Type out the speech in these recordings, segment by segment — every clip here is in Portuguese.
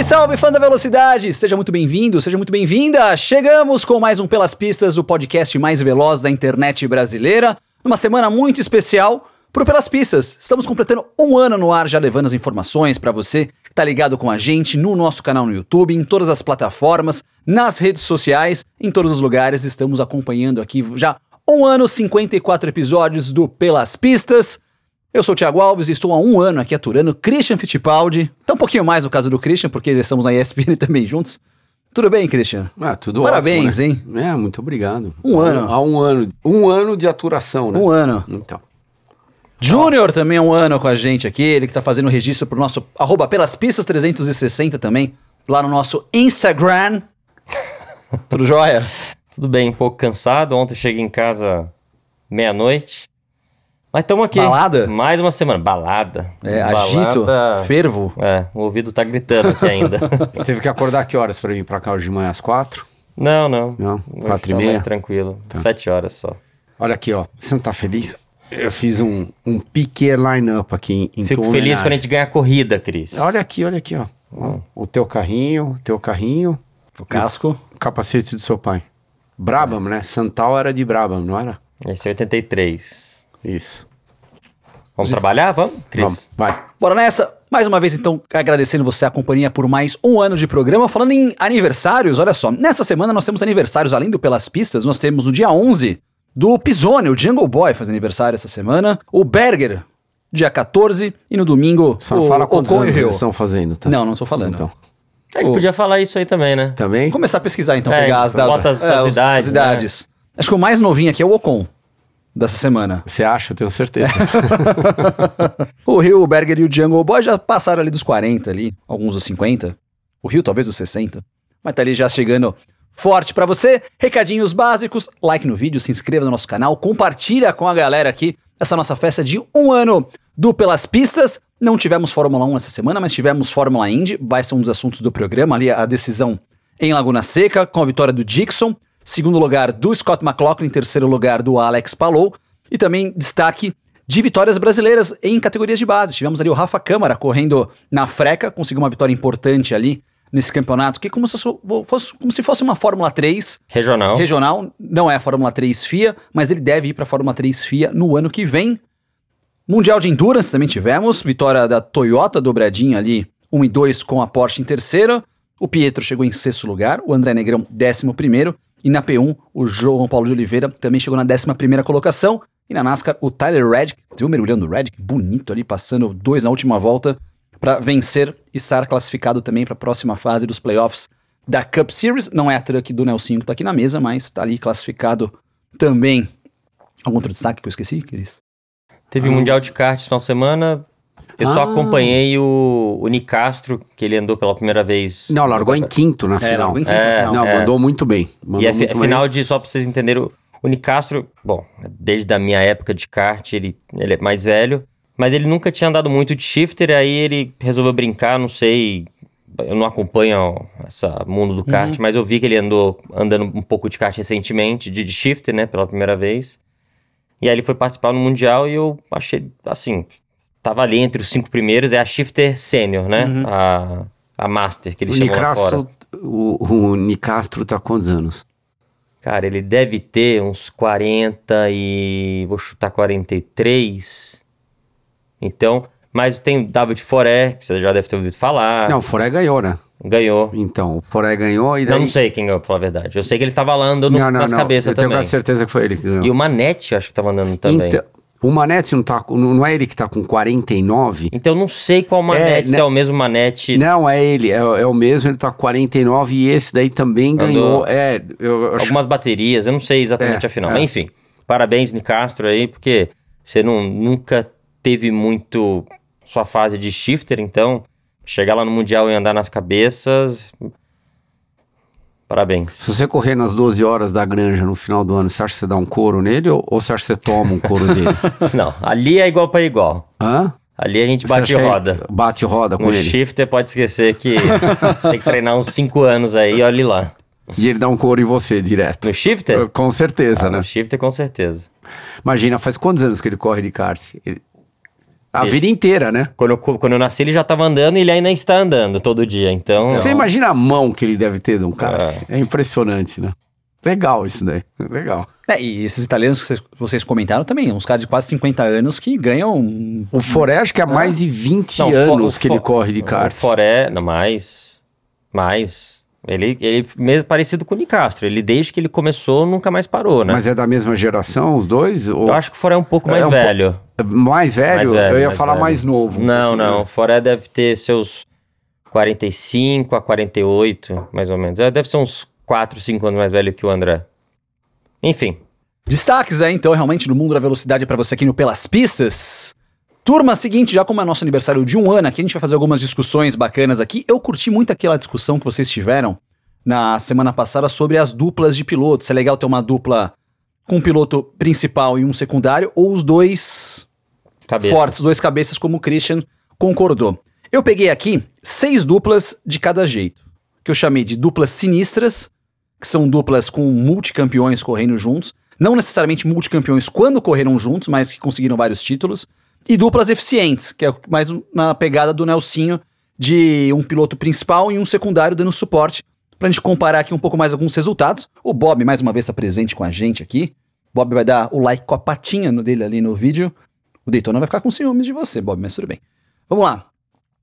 Salve, salve, fã da velocidade! Seja muito bem-vindo, seja muito bem-vinda! Chegamos com mais um Pelas Pistas, o podcast mais veloz da internet brasileira, numa semana muito especial pro Pelas Pistas. Estamos completando um ano no ar, já levando as informações para você que tá ligado com a gente no nosso canal no YouTube, em todas as plataformas, nas redes sociais, em todos os lugares. Estamos acompanhando aqui já um ano, 54 episódios do Pelas Pistas. Eu sou o Thiago Alves e estou há um ano aqui aturando Christian Fittipaldi. Tá um pouquinho mais no caso do Christian, porque já estamos na ESPN também juntos. Tudo bem, Christian? Ah, tudo Parabéns, ótimo, hein? É, muito obrigado. Um ano. Há um ano. Um ano de aturação, né? Um ano. Então. Júnior também é um ano com a gente aqui, ele que tá fazendo o registro pro nosso arroba pelas pistas 360 também, lá no nosso Instagram. Tudo jóia? Tudo bem, um pouco cansado. Ontem cheguei em casa meia-noite. Mas estamos aqui. Balada? Mais uma semana. Balada. É, Balada. agito, fervo. É, o ouvido tá gritando aqui ainda. Você teve que acordar que horas pra vir pra cá hoje de manhã? Às quatro? não, não. Não? Hoje Quatro e tá meia? mais tranquilo. Sete horas só. Olha aqui, ó. Você não tá feliz? Eu fiz um, um pique line-up aqui em, em Fico feliz homenagem. quando a gente ganha a corrida, Cris. Olha aqui, olha aqui, ó. Ó, O teu carrinho, o teu carrinho, O casco. o capacete do seu pai. Brabham, né? Santal era de Brabham, não era? Esse é 83. Isso. Vamos trabalhar? Vamos, Cris? Vamos, vai. Bora nessa. Mais uma vez, então, agradecendo você a companhia por mais um ano de programa. Falando em aniversários, olha só. Nessa semana nós temos aniversários, além do Pelas Pistas, nós temos no dia 11 do Pisone, o Jungle Boy faz aniversário essa semana. O Berger, dia 14. E no domingo, Só o fala quantos e anos eles estão fazendo, tá? Não, não estou falando. Então. A gente podia falar isso aí também, né? Também? Começar a pesquisar então, É, pegar as datas. as- as os- idades, né? idades. Acho que o mais novinho aqui é o Ocon, dessa semana. Você acha? Eu tenho certeza. O Rio, o Berger e o Jungle Boy já passaram ali dos 40 ali, alguns dos 50. O Rio talvez dos 60. Mas tá ali já chegando forte pra você. Recadinhos básicos, like no vídeo, se inscreva no nosso canal, compartilha com a galera aqui essa nossa festa de um ano do Pelas Pistas. Não tivemos Fórmula 1 essa semana, mas tivemos Fórmula Indy. Vai ser um dos assuntos do programa ali, a decisão em Laguna Seca, com a vitória do Dixon. Segundo lugar do Scott McLaughlin, terceiro lugar do Alex Palou. E também destaque de vitórias brasileiras em categorias de base. Tivemos ali o Rafa Câmara correndo na freca, conseguiu uma vitória importante ali nesse campeonato, que é como se fosse, como se fosse uma Fórmula 3 Regional. regional. Não é a Fórmula 3 FIA, mas ele deve ir para a Fórmula 3 FIA no ano que vem. Mundial de Endurance também tivemos, vitória da Toyota dobradinha ali, 1 e 2 com a Porsche em terceira. O Pietro chegou em sexto lugar, o André Negrão décimo primeiro, e na P1 o João Paulo de Oliveira também chegou na décima primeira colocação. E na NASCAR o Tyler Reddick, você viu mergulhando o Reddick? Bonito ali, passando dois na última volta para vencer e estar classificado também para a próxima fase dos playoffs da Cup Series. Não é a truck do Nelsinho que tá aqui na mesa, mas está ali classificado também. Algum outro destaque que eu esqueci, Cris? Teve Ah. Mundial de Kart final de semana. Eu só Ah. acompanhei o, o Nicastro, que ele andou pela primeira vez. Não, largou em quinto na final. largou em quinto É, na final. Não, É. mandou muito bem. Mandou E a, muito final de, só pra vocês entenderem, o, Nicastro, bom, desde a minha época de kart, ele, ele é mais velho, mas ele nunca tinha andado muito de shifter, aí ele resolveu brincar, não sei, eu não acompanho esse mundo do kart, mas eu vi que ele andou andando um pouco de kart recentemente, de, de shifter, né, pela primeira vez. E aí ele foi participar no Mundial e eu achei, assim, tava ali entre os cinco primeiros, é a shifter sênior, né, a, a master, que O eles chamam lá fora. O, o Nicastro tá quantos anos? Cara, ele deve ter uns 40 e. Vou chutar 43. Então. Mas tem o David Foré, que você já deve ter ouvido falar. Não, o Foré ganhou, né? Ganhou. Então, o Foré ganhou e daí... Não, não sei quem ganhou, pra falar a verdade. Eu sei que ele tava lá andando Não, não, nas não. cabeças Eu tenho também. quase certeza que foi ele que ganhou. E o Manete, acho que tava andando também. Então, o Manete não tá... Não é ele que tá com 49? Então eu não sei qual Manete, né? se é o mesmo Manete. Não, é ele. É, é o mesmo, ele tá com 49 e esse daí também Andou ganhou. É, eu acho... algumas baterias, eu não sei exatamente É, a final. é. Mas enfim, parabéns, Nicastro, aí, porque você não, nunca teve muito sua fase de shifter, então chegar lá no Mundial e andar nas cabeças. Parabéns. Se você correr nas 12 horas da granja no final do ano, você acha que você dá um couro nele ou, ou você acha que você toma um couro dele? Não, ali é igual para igual. Hã? Ali a gente bate é- roda. Bate roda com No ele. shifter pode esquecer que tem que treinar uns 5 anos aí, olhe lá. E ele dá um couro em você direto. No shifter? Com certeza, Ah, né? no shifter com certeza. Imagina, faz quantos anos que ele corre de kart? Ele- A Desde- vida inteira, né? Quando eu, quando eu nasci, ele já tava andando e ele ainda está andando todo dia. Então. Você imagina a mão que ele deve ter de um kart. É. É, impressionante, né? Legal isso daí. Legal. É, e esses italianos que vocês, comentaram também, uns caras de quase 50 anos que ganham. O Foré acho que há mais de 20 Não, o anos Fo- que o ele corre de O kart. Foré, não, mais. Mais. Ele, ele mesmo parecido com o Nicastro. Ele, desde que ele começou, nunca mais parou, né? Mas é da mesma geração, os dois? Ou... Eu acho que o Foré é um pouco mais É um po- velho. Mais velho? Mais velho, Eu ia mais falar velho. mais novo. um Não, não. né? O Foré deve ter seus 45 a 48, mais ou menos. É, Deve ser uns 4, 5 anos mais velho que o André. Enfim. Destaques aí, então, realmente, no mundo da velocidade para você aqui no Pelas Pistas. Turma, seguinte, já como é nosso aniversário de um ano aqui, a gente vai fazer algumas discussões bacanas aqui. Eu curti muito aquela discussão que vocês tiveram na semana passada sobre as duplas de pilotos. Se é legal ter uma dupla com um piloto principal e um secundário, ou os dois Cabeças. fortes, dois cabeças, como o Christian concordou. Eu peguei aqui seis duplas de cada jeito, que eu chamei de duplas sinistras, que são duplas com multicampeões correndo juntos, não necessariamente multicampeões quando correram juntos, mas que conseguiram vários títulos, e duplas eficientes, que é mais na pegada do Nelsinho, de um piloto principal e um secundário dando suporte, pra gente comparar aqui um pouco mais alguns resultados. O Bob, mais uma vez, está presente com a gente aqui. Bob vai dar o like com a patinha no- dele ali no vídeo. O Daytona vai ficar com ciúmes de você, Bob, mas tudo bem. Vamos lá.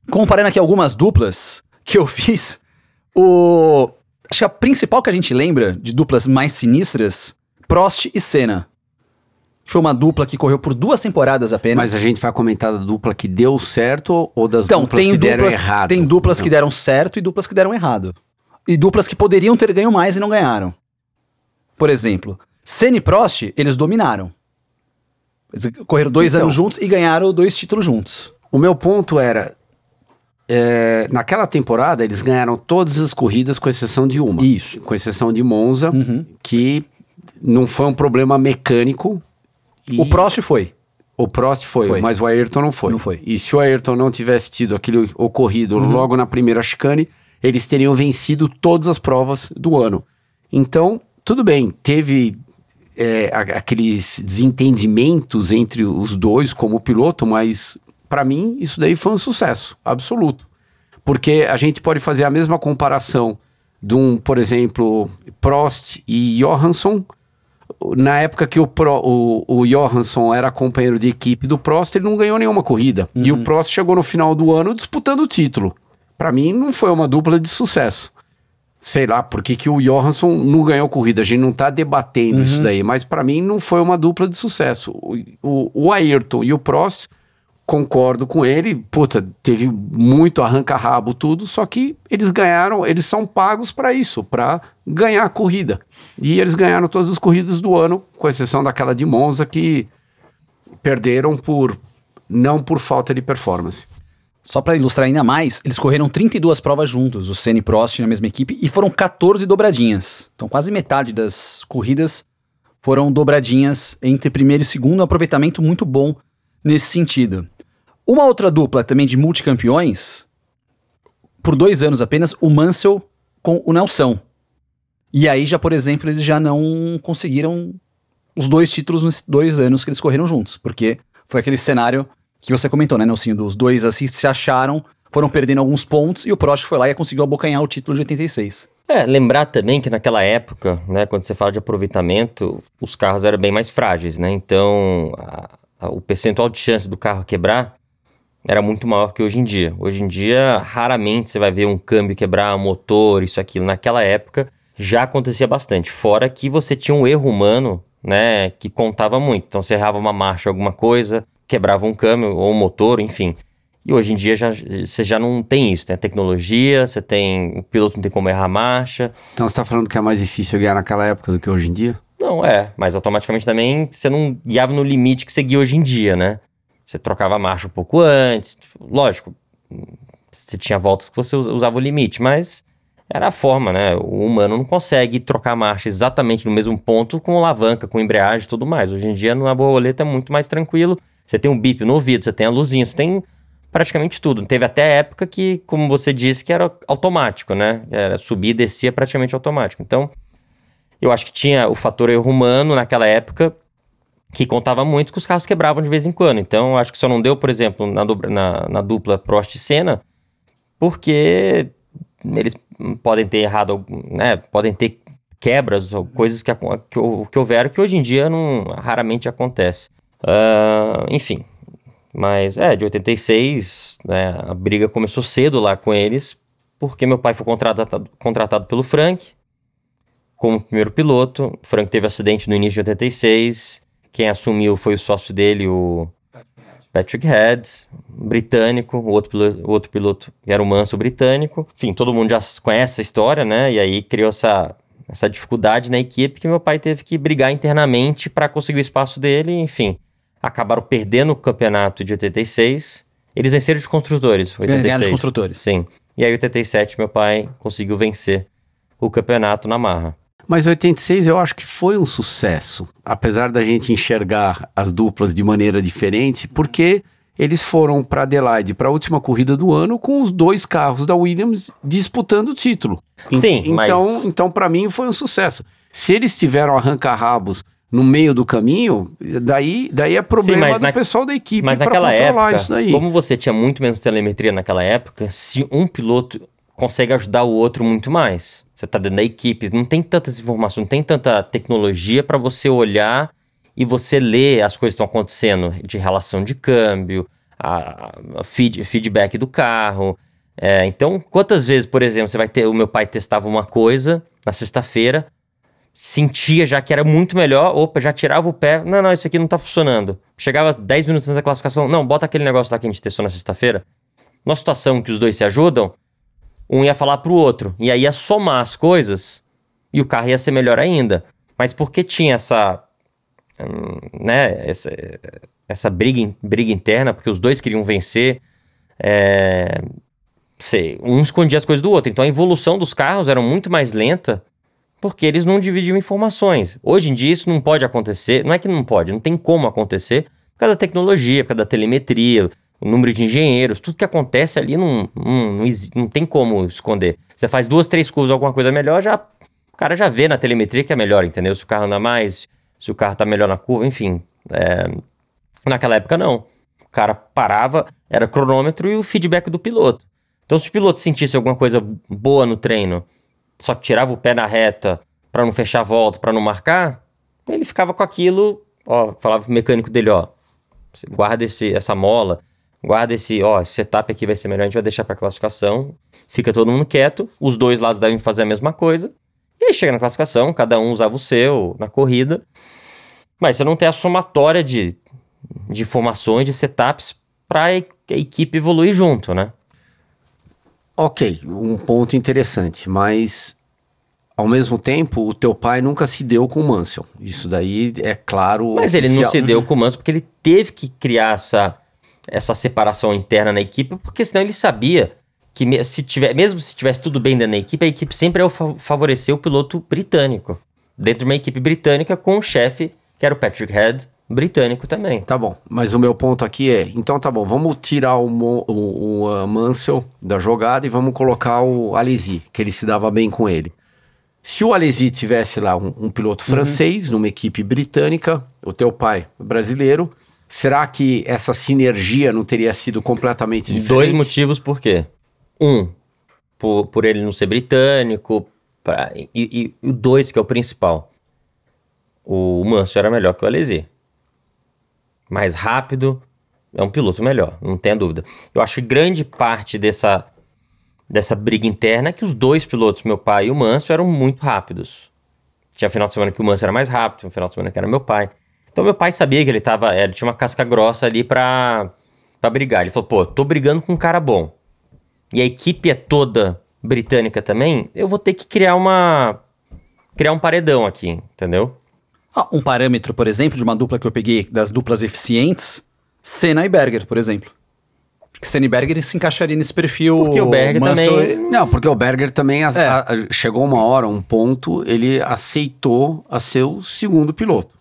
Comparando aqui algumas duplas que eu fiz, o. Acho que a principal que a gente lembra de duplas mais sinistras, Prost e Senna. Foi uma dupla que correu por duas temporadas apenas. Mas a gente vai comentar da dupla que deu certo ou das então, duplas tem que deram duplas, errado? tem duplas que Então, deram certo e duplas que deram errado. E duplas que poderiam ter ganho mais e não ganharam. Por exemplo, Senna e Prost, eles dominaram. Eles correram dois Então. anos juntos e ganharam dois títulos juntos. O meu ponto era. é, naquela temporada, eles ganharam todas as corridas, com exceção de uma. Isso. Com exceção de Monza, Uhum. que não foi um problema mecânico. E O Prost foi. o Prost foi, Foi. mas o Ayrton não foi. Não foi. Uhum. E se o Ayrton não tivesse tido aquele ocorrido logo na primeira chicane, eles teriam vencido todas as provas do ano. Então, tudo bem, teve é, aqueles desentendimentos entre os dois como piloto, mas para mim isso daí foi um sucesso absoluto. Porque a gente pode fazer a mesma comparação de um, por exemplo, Prost e Johansson. Na época que o, Pro- o, o Johansson era companheiro de equipe do Prost, ele não ganhou nenhuma corrida. E o Prost chegou no final do ano disputando o título. Para mim, não foi uma dupla de sucesso. Sei lá, por que, que o Johansson não ganhou corrida? A gente não tá debatendo isso daí, mas para mim não foi uma dupla de sucesso. O, o, o Ayrton e o Prost, concordo com ele, puta, teve muito arranca-rabo tudo, só que eles ganharam, eles são pagos para isso, para ganhar a corrida. E eles ganharam todas as corridas do ano, com exceção daquela de Monza que perderam por não por falta de performance. Só pra ilustrar ainda mais, eles correram 32 provas juntos, o Senna e Prost na mesma equipe, e foram 14 dobradinhas. Então quase metade das corridas foram dobradinhas entre primeiro e segundo, um aproveitamento muito bom nesse sentido. Uma outra dupla também de multicampeões, por dois anos apenas, o Mansell com o Nelson. E aí já, por exemplo, eles já não conseguiram os dois títulos nos dois anos que eles correram juntos, porque foi aquele cenário que você comentou, né, Nelsinho? Dos dois assim se acharam, foram perdendo alguns pontos e o Prost foi lá e conseguiu abocanhar o título de 86. É, lembrar também que naquela época, né, quando você fala de aproveitamento, os carros eram bem mais frágeis, né? Então, a- a- o percentual de chance do carro quebrar era muito maior que hoje em dia. Hoje em dia, raramente você vai ver um câmbio quebrar, um motor, isso, aquilo. Naquela época, já acontecia bastante. Fora que você tinha um erro humano, né, que contava muito. Então, você errava uma marcha, alguma coisa, quebrava um câmbio ou um motor, enfim. E hoje em dia já, você já não tem isso. Tem a tecnologia, você tem. O piloto não tem como errar a marcha. Então você tá falando que é mais difícil ganhar naquela época do que hoje em dia? Não, é, mas automaticamente também você não guiava no limite que você guia hoje em dia, né? Você trocava a marcha um pouco antes, lógico, você tinha voltas que você us- usava o limite, mas era a forma, né? O humano não consegue trocar a marcha exatamente no mesmo ponto com alavanca, com embreagem e tudo mais. Hoje em dia, numa borboleta é muito mais tranquilo. Você tem um bip no ouvido, você tem a luzinha, você tem praticamente tudo. Teve até época que, como você disse, que era automático, né? Era subir e descia praticamente automático. Então, eu acho que tinha o fator erro humano naquela época que contava muito que os carros quebravam de vez em quando. Então, acho que só não deu, por exemplo, na, dobra, na, na dupla Prost e Senna, porque eles podem ter errado, né? Podem ter quebras ou coisas que, que, que houveram que hoje em dia não raramente acontece. Uh, enfim, mas é, de 86, né, a briga começou cedo lá com eles, porque meu pai foi contratado, contratado pelo Frank como primeiro piloto. O Frank teve acidente no início de 86. Quem assumiu foi o sócio dele, o Patrick Head, britânico, o outro, piloto, o outro piloto era o Manso britânico. Enfim, todo mundo já conhece essa história, né? E aí criou essa, essa dificuldade na equipe que meu pai teve que brigar internamente para conseguir o espaço dele, enfim. Acabaram perdendo o campeonato de 86. Eles venceram de construtores, 86. Ganharam de construtores. Sim. E aí, 87, meu pai conseguiu vencer o campeonato na marra. Mas 86 eu acho que foi um sucesso, apesar da gente enxergar as duplas de maneira diferente, porque eles foram para Adelaide para a última corrida do ano com os dois carros da Williams disputando o título. Sim, então, mas... então para mim foi um sucesso. Se eles tiveram arranca-rabos no meio do caminho, daí, daí é problema Sim, do na... pessoal da equipe Mas naquela época, como você tinha muito menos telemetria naquela época, se um piloto consegue ajudar o outro muito mais. Você está dentro da equipe, não tem tantas informações, não tem tanta tecnologia para você olhar e você ler as coisas que estão acontecendo de relação de câmbio, a, a feed, feedback do carro. É, então, quantas vezes, por exemplo, você vai ter. O meu pai testava uma coisa na sexta-feira, sentia já que era muito melhor, opa, já tirava o pé. Não, não, isso aqui não está funcionando. Chegava 10 minutos antes da classificação, não, bota aquele negócio lá que a gente testou na sexta-feira. Numa situação que os dois se ajudam, um ia falar pro outro. E aí ia somar as coisas e o carro ia ser melhor ainda. Mas porque tinha essa. Hum, né, essa, essa briga, briga interna, porque os dois queriam vencer. É, sei, um escondia as coisas do outro. Então a evolução dos carros era muito mais lenta porque eles não dividiam informações. Hoje em dia isso não pode acontecer. Não é que não pode, não tem como acontecer por causa da tecnologia, por causa da telemetria o número de engenheiros, tudo que acontece ali não, não, não, não, tem como esconder. Você faz duas, três curvas, alguma coisa melhor, já o cara já vê na telemetria que é melhor, entendeu? Se o carro anda mais, se o carro tá melhor na curva, enfim. É... Naquela época, não. O cara parava, era cronômetro e o feedback do piloto. Então, se o piloto sentisse alguma coisa boa no treino, só que tirava o pé na reta para não fechar a volta, para não marcar, ele ficava com aquilo, ó, falava pro mecânico dele, ó, guarda esse, essa mola, guarda esse, ó, esse setup aqui vai ser melhor, a gente vai deixar para classificação. Fica todo mundo quieto, os dois lados devem fazer a mesma coisa. E aí chega na classificação, cada um usava o seu na corrida. Mas você não tem a somatória de, de informações, de setups para a equipe evoluir junto, né? Ok, um ponto interessante, mas ao mesmo tempo, o teu pai nunca se deu com o Mansell. Isso daí é claro. Mas oficial. ele não se deu com o Mansell porque ele teve que criar essa essa separação interna na equipe, porque senão ele sabia que se tiver, mesmo se tivesse tudo bem dentro da equipe, a equipe sempre ia favorecer o piloto britânico. Dentro de uma equipe britânica com o chefe, que era o Patrick Head, britânico também. Tá bom, mas o meu ponto aqui é, então tá bom, vamos tirar o, o, o uh, Mansell da jogada e vamos colocar o Alesi, que ele se dava bem com ele. Se o Alesi tivesse lá um, um piloto uhum. francês numa equipe britânica, o teu pai brasileiro, Será que essa sinergia não teria sido completamente diferente? Dois motivos por quê. Um, por, por ele não ser britânico, pra, e, o dois, que é o principal. O Manso era melhor que o Alesi. Mais rápido, é um piloto melhor, não tenha dúvida. Eu acho que grande parte dessa, dessa briga interna é que os dois pilotos, meu pai e o Manso, eram muito rápidos. Tinha final de semana que o Manso era mais rápido, tinha final de semana que era meu pai. Então meu pai sabia que ele tava, ele tinha uma casca grossa ali pra, pra brigar. Ele falou, pô, tô brigando com um cara bom. E a equipe é toda britânica também, eu vou ter que criar uma. criar um paredão aqui, entendeu? Ah, um parâmetro, por exemplo, de uma dupla que eu peguei das duplas eficientes, Senna e Berger, por exemplo. que Senna e Berger se encaixaria nesse perfil. Porque o Berger também. Não, porque o Berger também a, é. a, chegou uma hora, um ponto, ele aceitou a ser o segundo piloto.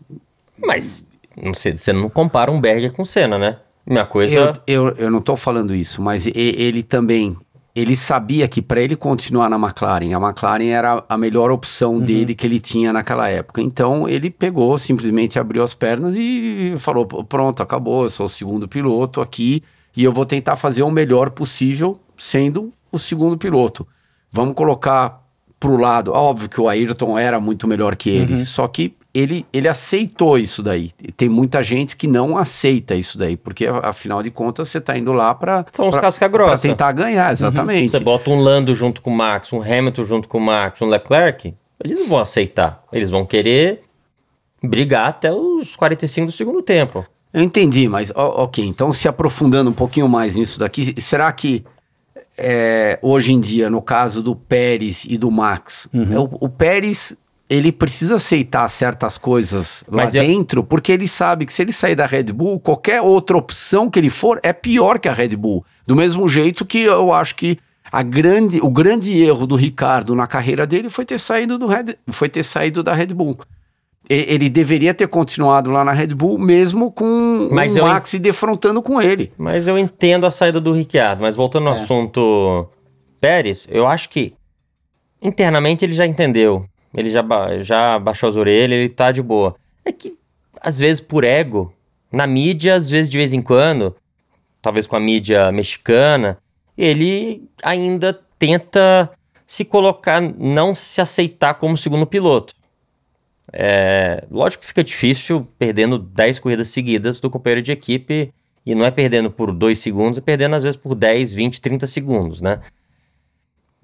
Mas não sei, você não compara um Berger com Senna, né? Minha coisa. Eu, eu, eu não estou falando isso, mas ele também ele sabia que para ele continuar na McLaren, a McLaren era a melhor opção dele que ele tinha naquela época. Então ele pegou, simplesmente abriu as pernas e falou: pronto, acabou, eu sou o segundo piloto aqui e eu vou tentar fazer o melhor possível sendo o segundo piloto. Vamos colocar pro lado, óbvio que o Ayrton era muito melhor que ele, só que ele, ele aceitou isso daí. Tem muita gente que não aceita isso daí, porque afinal de contas você tá indo lá para São os casca grossa. tentar ganhar, exatamente. Você bota um Lando junto com o Max, um Hamilton junto com o Max, um Leclerc, eles não vão aceitar. Eles vão querer brigar até os 45 do segundo tempo. Eu entendi, mas ó, ok, então se aprofundando um pouquinho mais nisso daqui, será que é, hoje em dia, no caso do Pérez e do Max, Uhum. o, o Pérez ele precisa aceitar certas coisas lá Mas eu- dentro, porque ele sabe que se ele sair da Red Bull, qualquer outra opção que ele for é pior que a Red Bull. Do mesmo jeito que eu acho que a grande, o grande erro do Ricardo na carreira dele foi ter saído do Red, foi ter saído da Red Bull. E- Ele deveria ter continuado lá na Red Bull, mesmo com Mas o Max se defrontando com ele. Mas eu entendo a saída do Ricciardo. Mas voltando ao É. assunto Pérez, eu acho que internamente ele já entendeu. Ele já, ba- já baixou as orelhas, ele tá de boa. É que, às vezes, por ego, na mídia, às vezes, de vez em quando, talvez com a mídia mexicana, ele ainda tenta se colocar, não se aceitar como segundo piloto. É, lógico que fica difícil perdendo 10 corridas seguidas do companheiro de equipe e não é perdendo por 2 segundos, é perdendo às vezes por 10, 20, 30 segundos, né?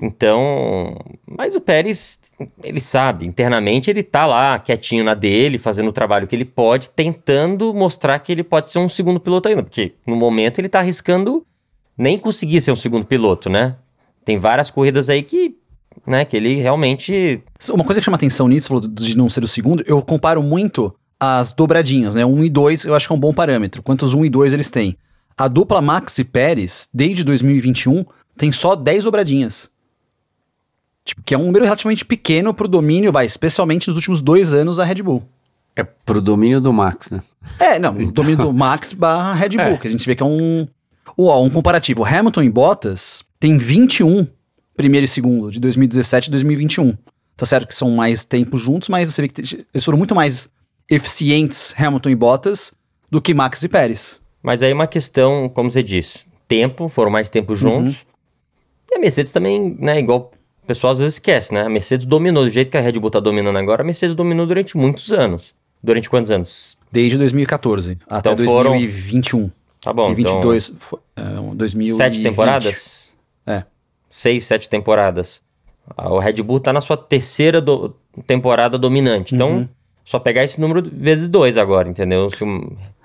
Então, mas o Pérez, ele sabe, internamente ele tá lá quietinho na dele, fazendo o trabalho que ele pode, tentando mostrar que ele pode ser um segundo piloto ainda, porque no momento ele tá arriscando nem conseguir ser um segundo piloto, né? Tem várias corridas aí que, né, que ele realmente Uma coisa que chama atenção nisso, de não ser o segundo, eu comparo muito as dobradinhas, né? 1 e 2 eu acho que é um bom parâmetro. Quantos 1 e 2 eles têm? A dupla Max e Pérez, desde 2021, tem só 10 dobradinhas. Tipo, que é um número relativamente pequeno pro domínio, vai, especialmente nos últimos dois anos da Red Bull. É pro domínio do Max, né? É, não, o domínio do Max barra Red Bull, É. que a gente vê que é um, ó, um comparativo. Hamilton e Bottas tem 21 primeiro e segundo, de 2017 e 2021. Tá certo que são mais tempos juntos, mas você vê que eles foram muito mais eficientes, Hamilton e Bottas, do que Max e Pérez. Mas aí uma questão, como você diz, tempo, foram mais tempo juntos. E a Mercedes também, né, igual o pessoal às vezes esquece, né? A Mercedes dominou, do jeito que a Red Bull tá dominando agora, a Mercedes dominou durante muitos anos. Durante quantos anos? Desde 2014 até Então foram- 2021. Tá bom, que então 22 foi, é, um 2020. sete temporadas? É. Seis, sete temporadas. O Red Bull tá na sua terceira do- temporada dominante. Então, Uhum. só pegar esse número vezes dois agora, entendeu? Se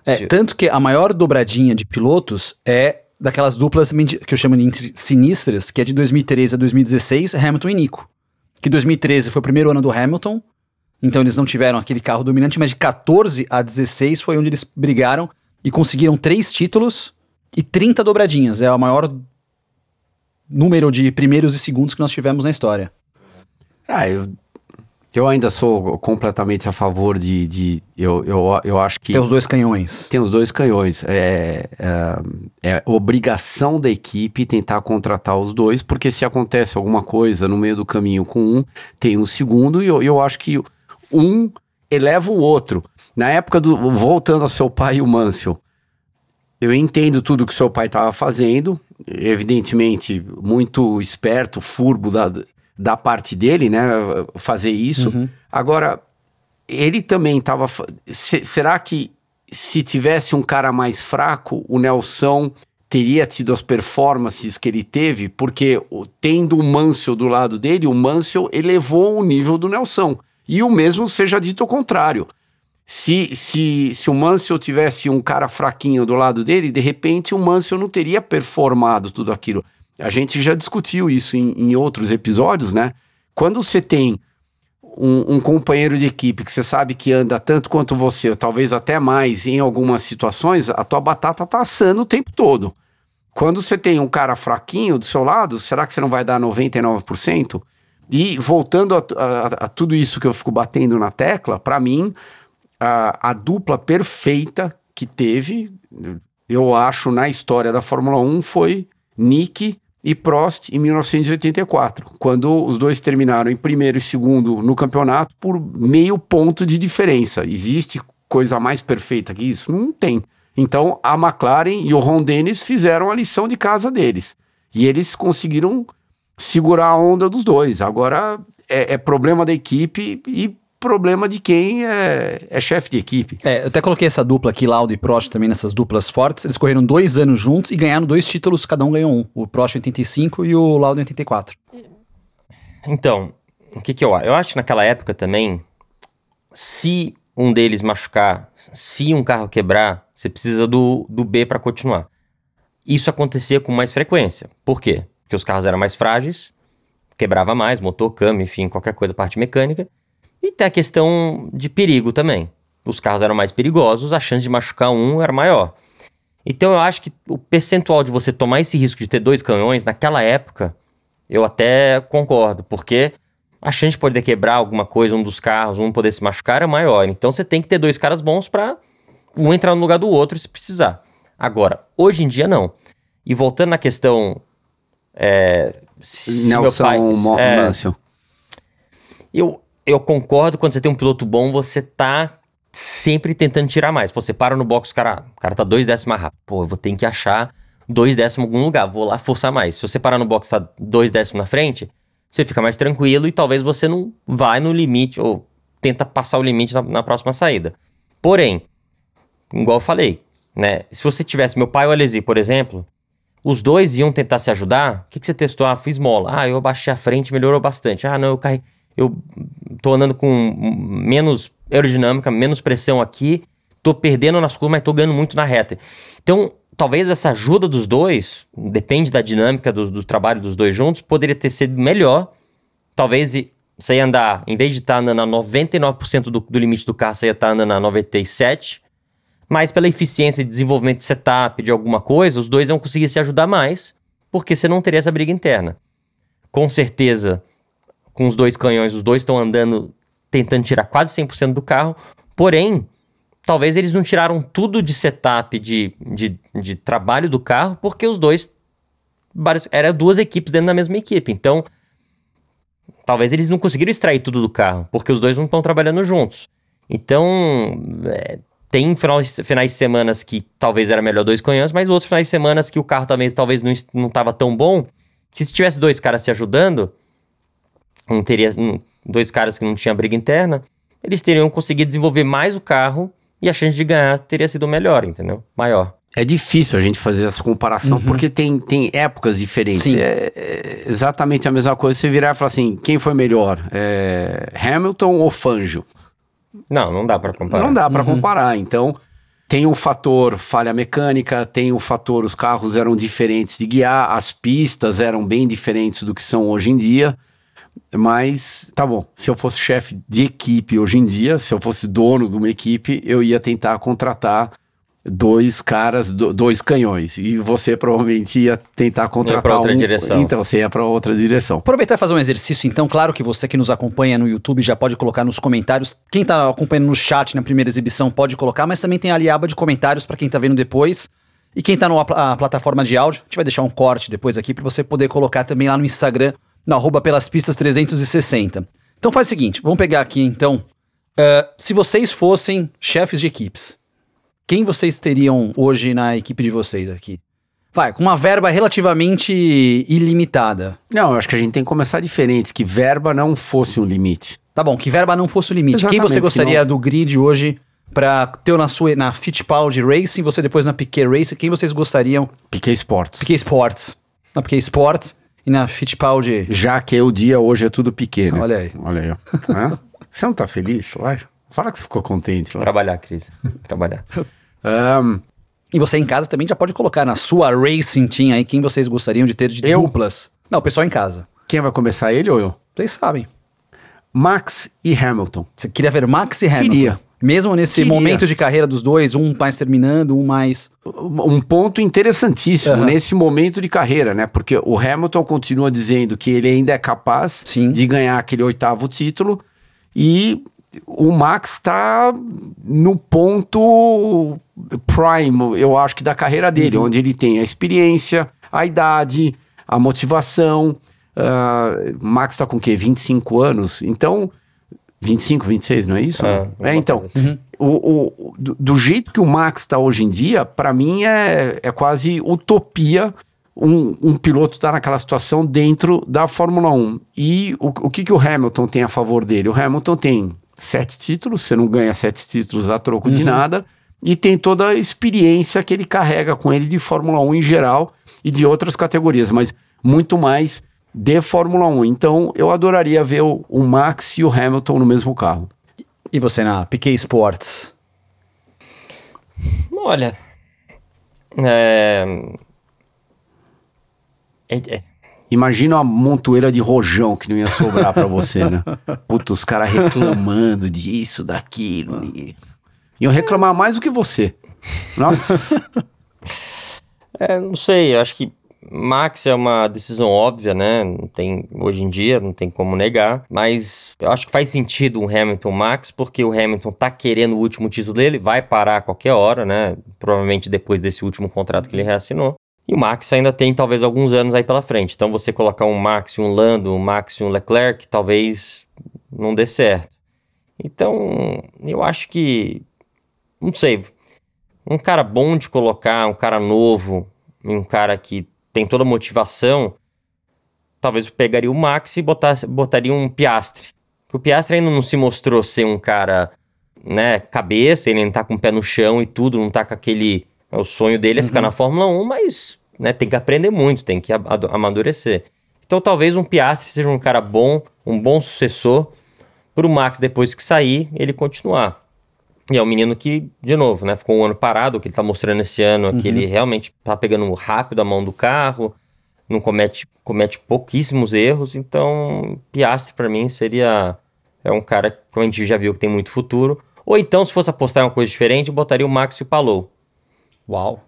É, se- tanto que a maior dobradinha de pilotos é daquelas duplas que eu chamo de sinistras, que é de 2013 a 2016, Hamilton e Nico. Que 2013 foi o primeiro ano do Hamilton, então eles não tiveram aquele carro dominante, mas de 14 a 16 foi onde eles brigaram e conseguiram três títulos e 30 dobradinhas. É o maior número de primeiros e segundos que nós tivemos na história. Ah, eu, eu ainda sou completamente a favor de. de eu, eu, eu acho que. Tem os dois canhões. Tem os dois canhões. É, é, é obrigação da equipe tentar contratar os dois, porque se acontece alguma coisa no meio do caminho com um, tem um segundo, e eu, eu acho que um eleva o outro. Na época do. Voltando ao seu pai e o Mansell, eu entendo tudo que seu pai estava fazendo, evidentemente, muito esperto, furbo da, da parte dele, né? Fazer isso. Agora, ele também estava. Será que se tivesse um cara mais fraco, o Nelson teria tido as performances que ele teve? Porque tendo o Mansell do lado dele, o Mansell elevou o nível do Nelson. E o mesmo seja dito ao contrário. Se, se, se o Mansell tivesse um cara fraquinho do lado dele, de repente o Mansell não teria performado tudo aquilo. A gente já discutiu isso em, em outros episódios, né? Quando você tem um, um companheiro de equipe que você sabe que anda tanto quanto você, ou talvez até mais em algumas situações, a tua batata tá assando o tempo todo. Quando você tem um cara fraquinho do seu lado, será que você não vai dar 99%? E voltando a, a- a tudo isso que eu fico batendo na tecla, para mim, a, a dupla perfeita que teve, eu acho, na história da Fórmula 1 foi Nick e Prost em 1984, quando os dois terminaram em primeiro e segundo no campeonato por meio ponto de diferença. Existe coisa mais perfeita que isso? Não tem. Então a McLaren e o Ron Dennis fizeram a lição de casa deles. E eles conseguiram segurar a onda dos dois. Agora é, é problema da equipe e problema de quem é, é chefe de equipe. É, eu até coloquei essa dupla aqui, Laudo e Prost, também nessas duplas fortes. Eles correram dois anos juntos e ganharam dois títulos, cada um ganhou um. O Prost em 85 e o Laudo em 84. Então, o que que eu acho? Eu acho que naquela época também, se um deles machucar, se um carro quebrar, você precisa do, do B para continuar. Isso acontecia com mais frequência. Por quê? Porque os carros eram mais frágeis, quebrava mais, motor, câmbio, enfim, qualquer coisa, parte mecânica. E tem a questão de perigo também. Os carros eram mais perigosos, a chance de machucar um era maior. Então eu acho que o percentual de você tomar esse risco de ter dois canhões, naquela época, eu até concordo, porque a chance de poder quebrar alguma coisa, um dos carros, um poder se machucar é maior. Então você tem que ter dois caras bons para um entrar no lugar do outro se precisar. Agora, hoje em dia não. E voltando na questão. É, se Nelson pai, é, Mansell. Eu, eu concordo, quando você tem um piloto bom, você tá sempre tentando tirar mais. Pô, você para no box, cara, o cara tá dois décimos mais rápido. Pô, eu vou ter que achar dois décimos em algum lugar, vou lá forçar mais. Se você parar no box tá dois décimos na frente, você fica mais tranquilo e talvez você não vai no limite ou tenta passar o limite na, na próxima saída. Porém, igual eu falei, né? Se você tivesse meu pai e o Alesi, por exemplo, os dois iam tentar se ajudar. O que, que você testou? Ah, fiz mola. Ah, eu abaixei a frente, melhorou bastante. Ah, não, eu caí eu tô andando com menos aerodinâmica, menos pressão aqui, tô perdendo nas curvas, mas tô ganhando muito na reta. Então, talvez essa ajuda dos dois, depende da dinâmica do, do trabalho dos dois juntos, poderia ter sido melhor. Talvez você ia andar, em vez de estar tá andando a 99% do, do limite do carro, você ia estar tá andando a 97%. Mas pela eficiência de desenvolvimento de setup, de alguma coisa, os dois iam conseguir se ajudar mais, porque você não teria essa briga interna. Com certeza, com os dois canhões, os dois estão andando tentando tirar quase 100% do carro, porém, talvez eles não tiraram tudo de setup, de, de, de trabalho do carro, porque os dois eram duas equipes dentro da mesma equipe, então talvez eles não conseguiram extrair tudo do carro, porque os dois não estão trabalhando juntos. Então, é, tem finais, finais de semanas que talvez era melhor dois canhões, mas outros finais de semanas que o carro também talvez não estava tão bom, que se tivesse dois caras se ajudando, um teria dois caras que não tinham briga interna, eles teriam conseguido desenvolver mais o carro e a chance de ganhar teria sido melhor, entendeu? Maior. É difícil a gente fazer essa comparação, uhum. porque tem, tem épocas diferentes. É, é, exatamente a mesma coisa você virar e falar assim: quem foi melhor? É Hamilton ou Fangio? Não, não dá para comparar. Não dá para uhum. comparar. Então, tem o fator falha mecânica, tem o fator os carros eram diferentes de guiar, as pistas eram bem diferentes do que são hoje em dia. Mas, tá bom, se eu fosse chefe de equipe hoje em dia, se eu fosse dono de uma equipe, eu ia tentar contratar dois caras, do, dois canhões. E você provavelmente ia tentar contratar ia pra outra um. Direção. Então, você ia para outra direção. Aproveitar e fazer um exercício, então. Claro que você que nos acompanha no YouTube já pode colocar nos comentários. Quem tá acompanhando no chat na primeira exibição pode colocar, mas também tem ali a aba de comentários para quem tá vendo depois. E quem tá na plataforma de áudio, a gente vai deixar um corte depois aqui para você poder colocar também lá no Instagram na arroba pelas pistas 360. Então faz o seguinte, vamos pegar aqui então. Uh, se vocês fossem chefes de equipes, quem vocês teriam hoje na equipe de vocês aqui? Vai, com uma verba relativamente ilimitada. Não, eu acho que a gente tem que começar diferente, que verba não fosse um limite. Tá bom, que verba não fosse o limite. Exatamente, quem você gostaria do grid hoje para ter na sua na Fittipaldi Racing, você depois na Piquet Racing, quem vocês gostariam? Piquet Sports. Piquet Sports. Na Piquet Sports e na Fittipaldi. Já que o dia hoje é tudo pequeno. Olha aí. Olha aí, ó. Você não tá feliz? Vai. Fala que você ficou contente. Lá. Trabalhar, Cris. Trabalhar. Um, e você em casa também já pode colocar na sua Racing Team aí quem vocês gostariam de ter de eu? duplas. Não, o pessoal em casa. Quem vai começar, ele ou eu? Vocês sabem. Max e Hamilton. Você queria ver Max e Hamilton? Queria. Mesmo nesse Queria. momento de carreira dos dois, um mais terminando, um mais. Um ponto interessantíssimo uhum. nesse momento de carreira, né? Porque o Hamilton continua dizendo que ele ainda é capaz Sim. de ganhar aquele oitavo título e o Max está no ponto prime, eu acho que da carreira dele, uhum. onde ele tem a experiência, a idade, a motivação. Uh, Max está com o quê? 25 anos? Então, 25, 26, não é isso? É, É, então, Uhum. o, o- do, do jeito que o Max está hoje em dia, para mim é, é quase utopia um, um piloto estar naquela situação dentro da Fórmula 1. E o, o que, que o Hamilton tem a favor dele? O Hamilton tem sete títulos, você não ganha sete títulos a troco de nada, e tem toda a experiência que ele carrega com ele de Fórmula 1 em geral e de outras categorias, mas muito mais de Fórmula 1. Então eu adoraria ver o, o Max e o Hamilton no mesmo carro. E você na Piquet Sports? Olha. É. é- é- Imagina uma montoeira de rojão que não ia sobrar pra você, né? Puta, os caras reclamando disso, daquilo. E... Iam reclamar mais do que você. Nossa. É, não sei, eu acho que Max é uma decisão óbvia, né? Não tem, hoje em dia, não tem como negar. Mas eu acho que faz sentido um Hamilton Max, porque o Hamilton tá querendo o último título dele, vai parar a qualquer hora, né? Provavelmente depois desse último contrato que ele reassinou. E o Max ainda tem talvez alguns anos aí pela frente. Então você colocar um Max e um Lando, um Max e um Leclerc, talvez não dê certo. Então, eu acho que. Não sei. Um cara bom de colocar, um cara novo, um cara que tem toda a motivação, talvez eu pegaria o Max e botasse, botaria um Piastre. Porque o Piastre ainda não se mostrou ser um cara, né, cabeça, ele não tá com o pé no chão e tudo, não tá com aquele. O sonho dele é ficar na Fórmula 1, mas né, tem que aprender muito, tem que amadurecer. Então talvez um Piastre seja um cara bom, um bom sucessor, pro Max, depois que sair, ele continuar. E é um menino que, de novo, né, ficou um ano parado, o que ele tá mostrando esse ano é que ele realmente tá pegando rápido a mão do carro, não comete, comete pouquíssimos erros, então Piastri pra mim seria é um cara que a gente já viu que tem muito futuro. Ou então, se fosse apostar em uma coisa diferente, eu botaria o Max e o Palou. Uau.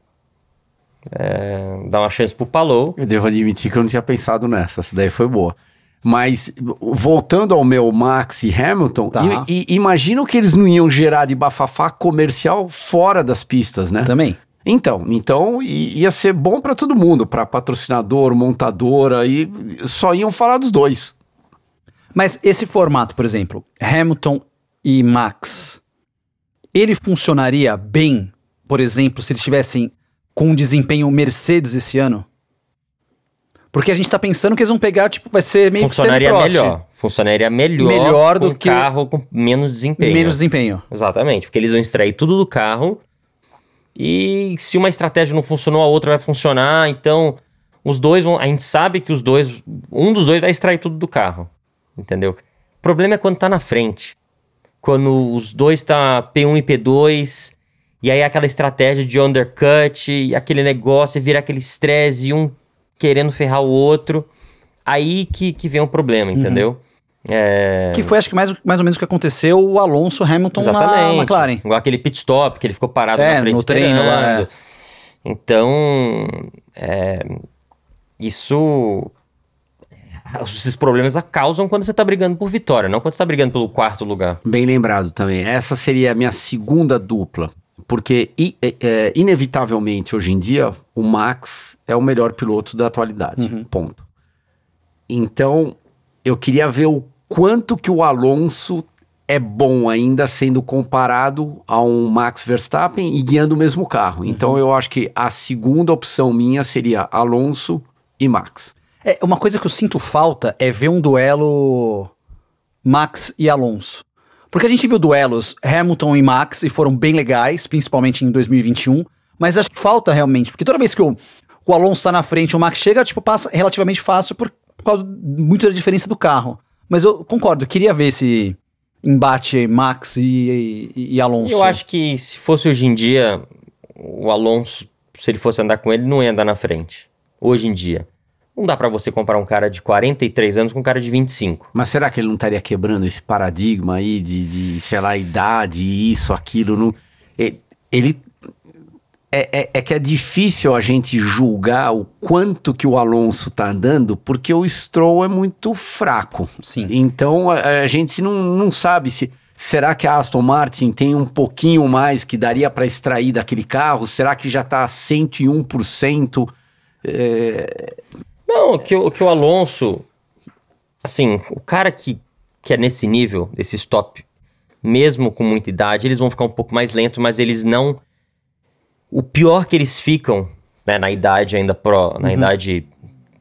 É, dar uma chance pro Palou. Eu devo admitir que eu não tinha pensado nessa. Essa daí foi boa. Mas, voltando ao meu Max e Hamilton, Tá. i- i- imagina o que eles não iam gerar de bafafá comercial fora das pistas, né? Também. Então, então ia ser bom pra todo mundo, pra patrocinador, montadora, e só iam falar dos dois. Mas esse formato, por exemplo, Hamilton e Max, ele funcionaria bem, por exemplo, se eles estivessem com um desempenho Mercedes esse ano? Porque a gente tá pensando que eles vão pegar, tipo, vai ser meio que funcionaria semi-cross, melhor. Funcionaria melhor, Melhor do um que- carro com menos desempenho. Menos desempenho. Exatamente, porque eles vão extrair tudo do carro e se uma estratégia não funcionou, a outra vai funcionar. Então, os dois vão. A gente sabe que os dois. Um dos dois vai extrair tudo do carro. Entendeu? O problema é quando tá na frente. Quando os dois tá P1 e P2, e aí aquela estratégia de undercut, e aquele negócio, e vira aquele estresse, e um querendo ferrar o outro. Aí que, que vem o problema, entendeu? É... Que foi, acho que mais, mais ou menos o que aconteceu o Alonso Hamilton na Exatamente. McLaren. Igual aquele pit stop, que ele ficou parado É, na frente no treino lá, esperando. Então, é, isso... Esses problemas causam quando você tá brigando por vitória, não quando você tá brigando pelo quarto lugar. Bem lembrado também. Essa seria a minha segunda dupla. Porque, é, é, inevitavelmente, hoje em dia, o Max é o melhor piloto da atualidade. Ponto. Então, eu queria ver o quanto que o Alonso é bom ainda sendo comparado a um Max Verstappen e guiando o mesmo carro. Então, eu acho que a segunda opção minha seria Alonso e Max. É, uma coisa que eu sinto falta é ver um duelo Max e Alonso. Porque a gente viu duelos Hamilton e Max e foram bem legais, principalmente em 2021. Mas acho que falta realmente, porque toda vez que o, o Alonso tá na frente, o Max chega, tipo, passa relativamente fácil por, por causa muito da diferença do carro. Mas eu concordo, queria ver esse embate Max e, e, e Alonso. Eu acho que se fosse hoje em dia, o Alonso, se ele fosse andar com ele, não ia andar na frente. Hoje em dia. Não dá pra você comparar um cara de 43 anos com um cara de 25. Mas será que ele não estaria quebrando esse paradigma aí de, de, sei lá, idade, isso, aquilo? Não... Ele. É, é- é que é difícil a gente julgar o quanto que o Alonso tá andando, porque o Stroll é muito fraco. Sim. Então a, a gente não, não sabe se. Será que a Aston Martin tem um pouquinho mais que daria para extrair daquele carro? Será que já tá 101%? É, Não, que, o- que o Alonso, assim, o cara que, que é nesse nível, desses top, mesmo com muita idade, eles vão ficar um pouco mais lentos, mas eles não. O pior que eles ficam, né, na idade ainda pro, na idade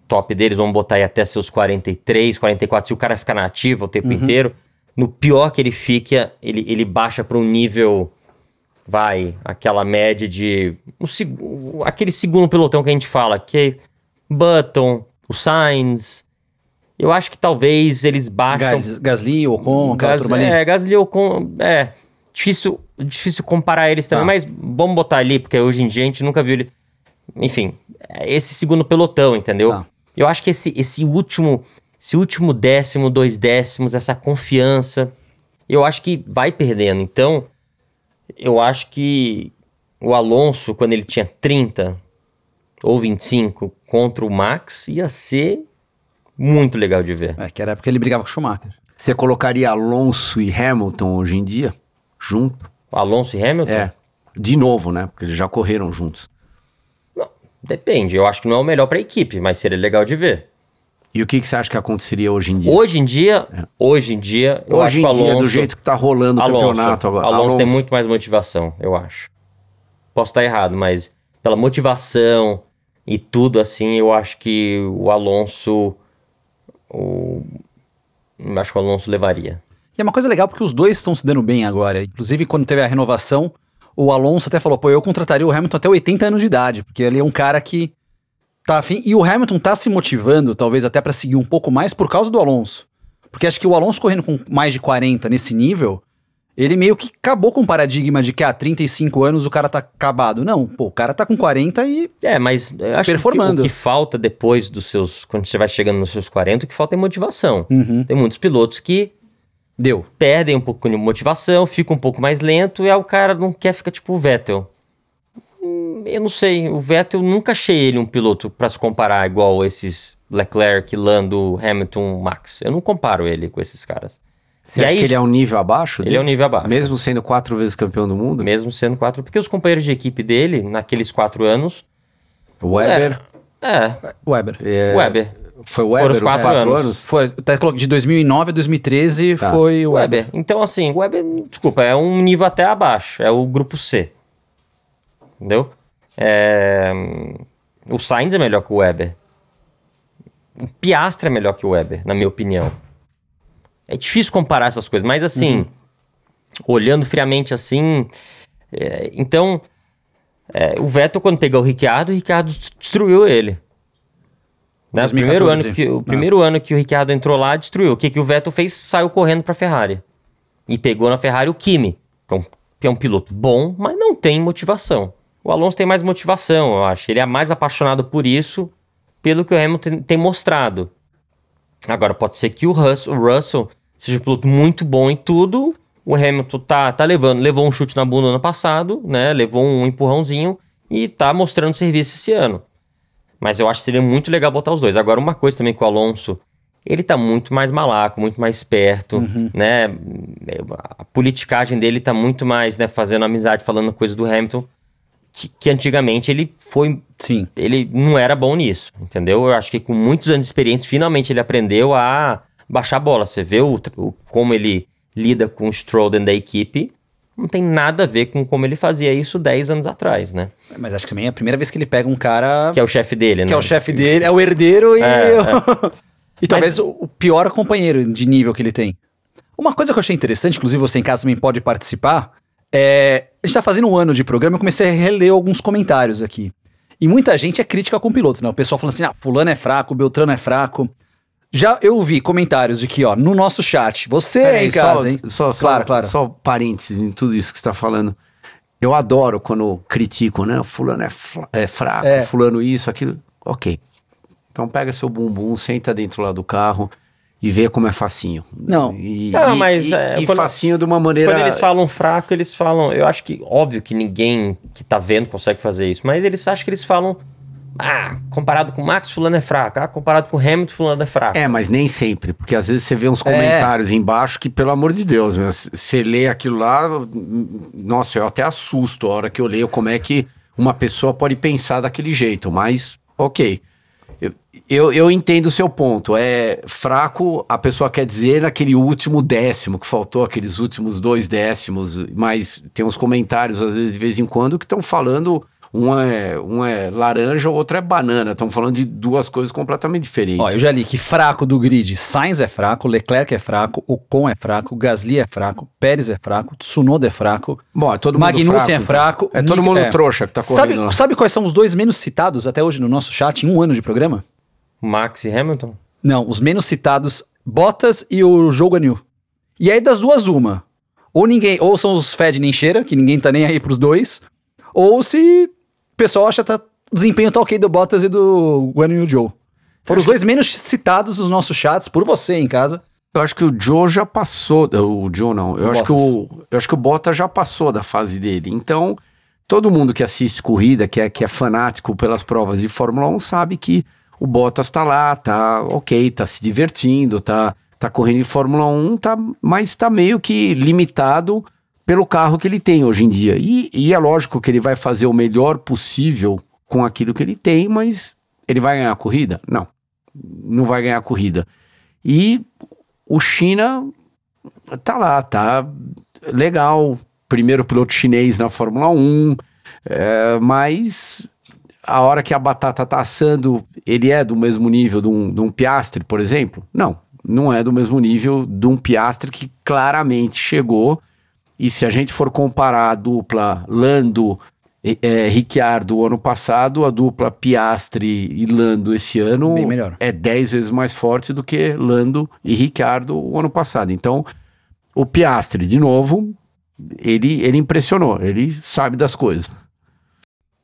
top deles, vamos botar aí até seus 43, 44, se o cara ficar na ativa o tempo inteiro, no pior que ele fica, ele, ele baixa para um nível vai, aquela média de. Um, aquele segundo pelotão que a gente fala, que é Button, o Sainz. Eu acho que talvez eles baixam. Gas, Gasly, Ocon, Gas, é, Gasly ou com. É. Difícil, difícil comparar eles também, Tá. mas vamos botar ali, porque hoje em dia a gente nunca viu ele. Enfim, esse segundo pelotão, entendeu? Tá. Eu acho que esse, esse último. Esse último décimo, dois décimos, essa confiança, eu acho que vai perdendo. Então, eu acho que o Alonso, quando ele tinha 30 ou 25 contra o Max, ia ser muito legal de ver. É, que era a época que ele brigava com o Schumacher. Você colocaria Alonso e Hamilton hoje em dia? Junto? Alonso e Hamilton? É. De novo, né? Porque eles já correram juntos. Não, depende. Eu acho que não é o melhor para a equipe, mas seria legal de ver. E o que, que você acha que aconteceria hoje em dia? Hoje em dia, hoje em dia, eu hoje acho em que o dia, Alonso, do jeito que tá rolando o Alonso, campeonato agora. Alonso, tem muito mais motivação, eu acho. Posso estar errado, mas pela motivação e tudo assim, eu acho que o Alonso, o, acho que o Alonso levaria. E é uma coisa legal porque os dois estão se dando bem agora. Inclusive, quando teve a renovação, o Alonso até falou: pô, eu contrataria o Hamilton até 80 anos de idade, porque ele é um cara que tá afim. E o Hamilton tá se motivando, talvez até pra seguir um pouco mais por causa do Alonso. Porque acho que o Alonso correndo com mais de 40 nesse nível, ele meio que acabou com o paradigma de que há 35 anos o cara tá acabado. Não, pô, o cara tá com 40 e. É, mas eu acho Performando. que o que falta depois dos seus, quando você vai chegando nos seus 40, o que falta é motivação. Uhum. Tem muitos pilotos que Deu. perdem um pouco de motivação, ficam um pouco mais lento e aí o cara não quer ficar tipo o Vettel. Hum, Eu não sei, o Vettel nunca achei ele um piloto pra se comparar igual esses Leclerc, Lando, Hamilton, Max. Eu não comparo ele com esses caras. Você E acha aí- que ele é um nível abaixo? Ele é um nível abaixo. Mesmo sendo quatro vezes campeão do mundo? Mesmo sendo quatro, porque os companheiros de equipe dele, naqueles quatro anos, O Weber. é, Weber. é, Weber. Foi o Weber Foram os quatro quatro, anos. anos? Foi, até coloquei de 2009 a 2013 Tá. foi o Weber. Weber. Então, assim, o Weber, desculpa, é um nível até abaixo. É o grupo C. Entendeu? É, O Sainz é melhor que o Weber. O Piastre é melhor que o Weber, na minha opinião. É difícil comparar essas coisas, mas assim, olhando friamente assim. é, então, é, o Vettel, quando pegou o Ricciardo, o Ricciardo destruiu ele. Né? O primeiro, 2014. ano que, o Ah. primeiro ano que o Ricciardo entrou lá, destruiu. O que, que o Vettel fez? Saiu correndo para a Ferrari. E pegou na Ferrari o Kimi, que é, um, que é um piloto bom, mas não tem motivação. O Alonso tem mais motivação, eu acho. Ele é mais apaixonado por isso, pelo que o Hamilton tem mostrado. Agora, pode ser que o Russell, o Russell seja um piloto muito bom em tudo. O Hamilton tá, tá levando, levou um chute na bunda ano passado, né? Levou um empurrãozinho e tá mostrando serviço esse ano. Mas eu acho que seria muito legal botar os dois. Agora, uma coisa também com o Alonso, ele tá muito mais malaco, muito mais esperto, né? A politicagem dele tá muito mais, né? Fazendo amizade, falando coisa do Hamilton, que, que antigamente ele foi Sim. ele não era bom nisso, entendeu? Eu acho que com muitos anos de experiência, finalmente ele aprendeu a baixar a bola. Você vê o, o- como ele lida com o Stroll dentro da equipe, não tem nada a ver com como ele fazia isso 10 anos atrás, né? Mas acho que também é a primeira vez que ele pega um cara Que é o chefe dele, que né? é o chefe dele, é o herdeiro e. É, e talvez o, o pior companheiro de nível que ele tem. Uma coisa que eu achei interessante, inclusive você em casa também pode participar, é. A gente tá fazendo um ano de programa, eu comecei a reler alguns comentários aqui. E muita gente é crítica com pilotos, né? O pessoal falando assim: ah, fulano é fraco, Beltrano é fraco. Já eu vi comentários de que, ó, no nosso chat, você Peraí, em casa, só, hein? Só, só, Claro, claro. Só parênteses em tudo isso que você tá falando. Eu adoro quando criticam, né? Fulano é, é fraco, É. fulano isso, aquilo. Ok. Então pega seu bumbum, senta dentro lá do carro e vê como é facinho. Não. E, Não, e- mas, e, é, e quando- facinho de uma maneira... Quando eles falam fraco, eles falam. Eu acho que, óbvio que ninguém que tá vendo consegue fazer isso, mas eles acham que eles falam. Ah, comparado com o Max, fulano é fraco. Ah, comparado com o Hamilton, fulano é fraco. É, mas nem sempre, porque às vezes você vê uns É. comentários embaixo que, pelo amor de Deus, meu, você lê aquilo lá, nossa, eu até assusto a hora que eu leio como é que uma pessoa pode pensar daquele jeito, mas ok. Eu, eu, eu entendo o seu ponto. É fraco, a pessoa quer dizer naquele último décimo, que faltou aqueles últimos dois décimos, mas tem uns comentários, às vezes, de vez em quando, que estão falando um é, um é laranja, o outro é banana. Estamos falando de duas coisas completamente diferentes. Ó, eu já li que fraco do grid, Sainz é fraco, Leclerc é fraco, Ocon é fraco, Gasly é fraco, Pérez é fraco, Tsunoda é fraco, Bom, é todo mundo Magnussen é então. fraco. É todo mundo é. trouxa que tá Sabe, correndo. lá. sabe quais são os dois menos citados até hoje no nosso chat em um ano de programa? Max e Hamilton? Não, os menos citados, Bottas e o Jogo Anil. E aí das duas, uma. Ou ninguém, ou são os Fed nem cheira, que ninguém tá nem aí pros dois, ou se pessoal acha que tá, o desempenho tá ok do Bottas e do Guan Yu Joe. Foram os dois menos citados nos nossos chats por você em casa. Eu acho que o Joe já passou. O Joe não. Eu O acho que o, eu acho que o Bottas já passou da fase dele. Então, todo mundo que assiste corrida, que é, que é fanático pelas provas de Fórmula 1, sabe que o Bottas tá lá, tá ok, tá se divertindo, tá, tá correndo em Fórmula 1, tá, mas tá meio que limitado pelo carro que ele tem hoje em dia. E, e é lógico que ele vai fazer o melhor possível com aquilo que ele tem, mas ele vai ganhar a corrida? Não. Não vai ganhar a corrida. E o China tá lá, tá legal. Primeiro piloto chinês na Fórmula 1, é, mas a hora que a batata tá assando, ele é do mesmo nível de um, de um Piastre, por exemplo? Não, não é do mesmo nível de um Piastre que claramente chegou. E se a gente for comparar a dupla Lando e- é, Ricciardo ano passado, a dupla Piastre e Lando esse ano é 10 vezes mais forte do que Lando e Ricciardo o ano passado. Então, o Piastre, de novo, ele, ele impressionou, ele sabe das coisas.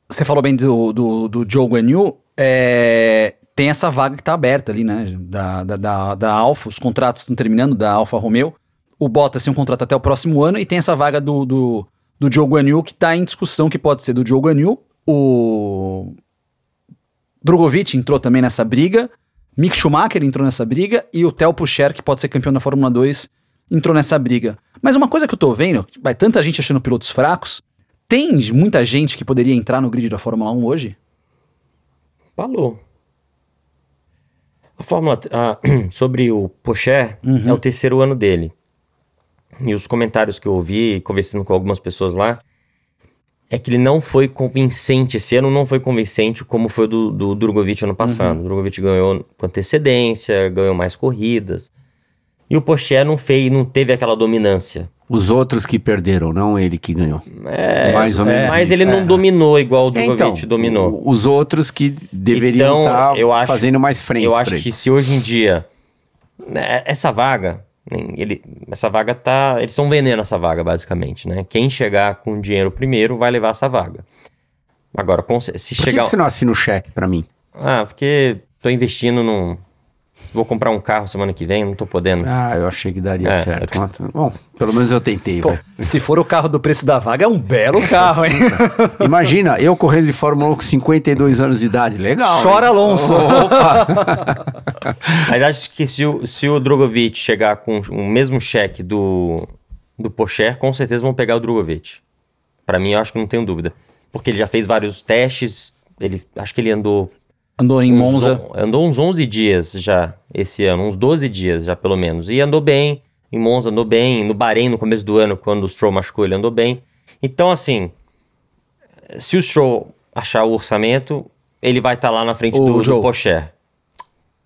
Você falou bem do, do, do Joe Guan Yu, é, tem essa vaga que tá aberta ali, né? Da, da, da, da Alfa, os contratos estão terminando, da Alfa Romeo. O Bottas tem um contrato até o próximo ano e tem essa vaga do, do, do Guan Yu que tá em discussão, que pode ser do Guan Yu, o Drogovic entrou também nessa briga, Mick Schumacher entrou nessa briga e o Theo Pucher, que pode ser campeão da Fórmula 2, entrou nessa briga. Mas uma coisa que eu tô vendo, vai tanta gente achando pilotos fracos, tem muita gente que poderia entrar no grid da Fórmula 1 hoje? Falou. A Fórmula. ah, sobre o Pocher, é o terceiro ano dele. E os comentários que eu ouvi, conversando com algumas pessoas lá, é que ele não foi convincente. Esse ano não foi convincente como foi o do, do Drogovic ano passado. O Drogovic ganhou com antecedência, ganhou mais corridas. E o Pocher não, fez, não teve aquela dominância. Os outros que perderam, não ele que ganhou. É, Mais ou menos mas ele não é. dominou igual o Drogovic Então, dominou. Os outros que deveriam Então, estar eu acho- fazendo mais frente. Eu acho que se hoje em dia né, essa vaga, ele, essa vaga tá, eles estão vendendo essa vaga basicamente, né? Quem chegar com dinheiro primeiro vai levar essa vaga. Agora, se Por que, chegar, que você não assina o cheque pra mim? ah, porque tô investindo num, vou comprar um carro semana que vem, não tô podendo. Ah, eu achei que daria É, certo. Mas, Bom, pelo menos eu tentei. Pô, vai. se for o carro do preço da vaga, é um belo carro, hein? Imagina, eu correndo de Fórmula 1 com 52 anos de idade. Legal. Chora, hein? Alonso. Mas acho que se o, se o Drogovic chegar com o mesmo cheque do, do Pocher, com certeza vão pegar o Drogovic. Pra mim, eu acho que não tenho dúvida. Porque ele já fez vários testes, ele, acho que ele andou Andou em uns Monza. on- andou uns 11 dias já esse ano, uns 12 dias já pelo menos. E andou bem, em Monza andou bem, no Bahrein no começo do ano, quando o Stroll machucou, ele andou bem. Então, assim, se o Stroll achar o orçamento, ele vai estar lá na frente O do, do Joe. Pocher.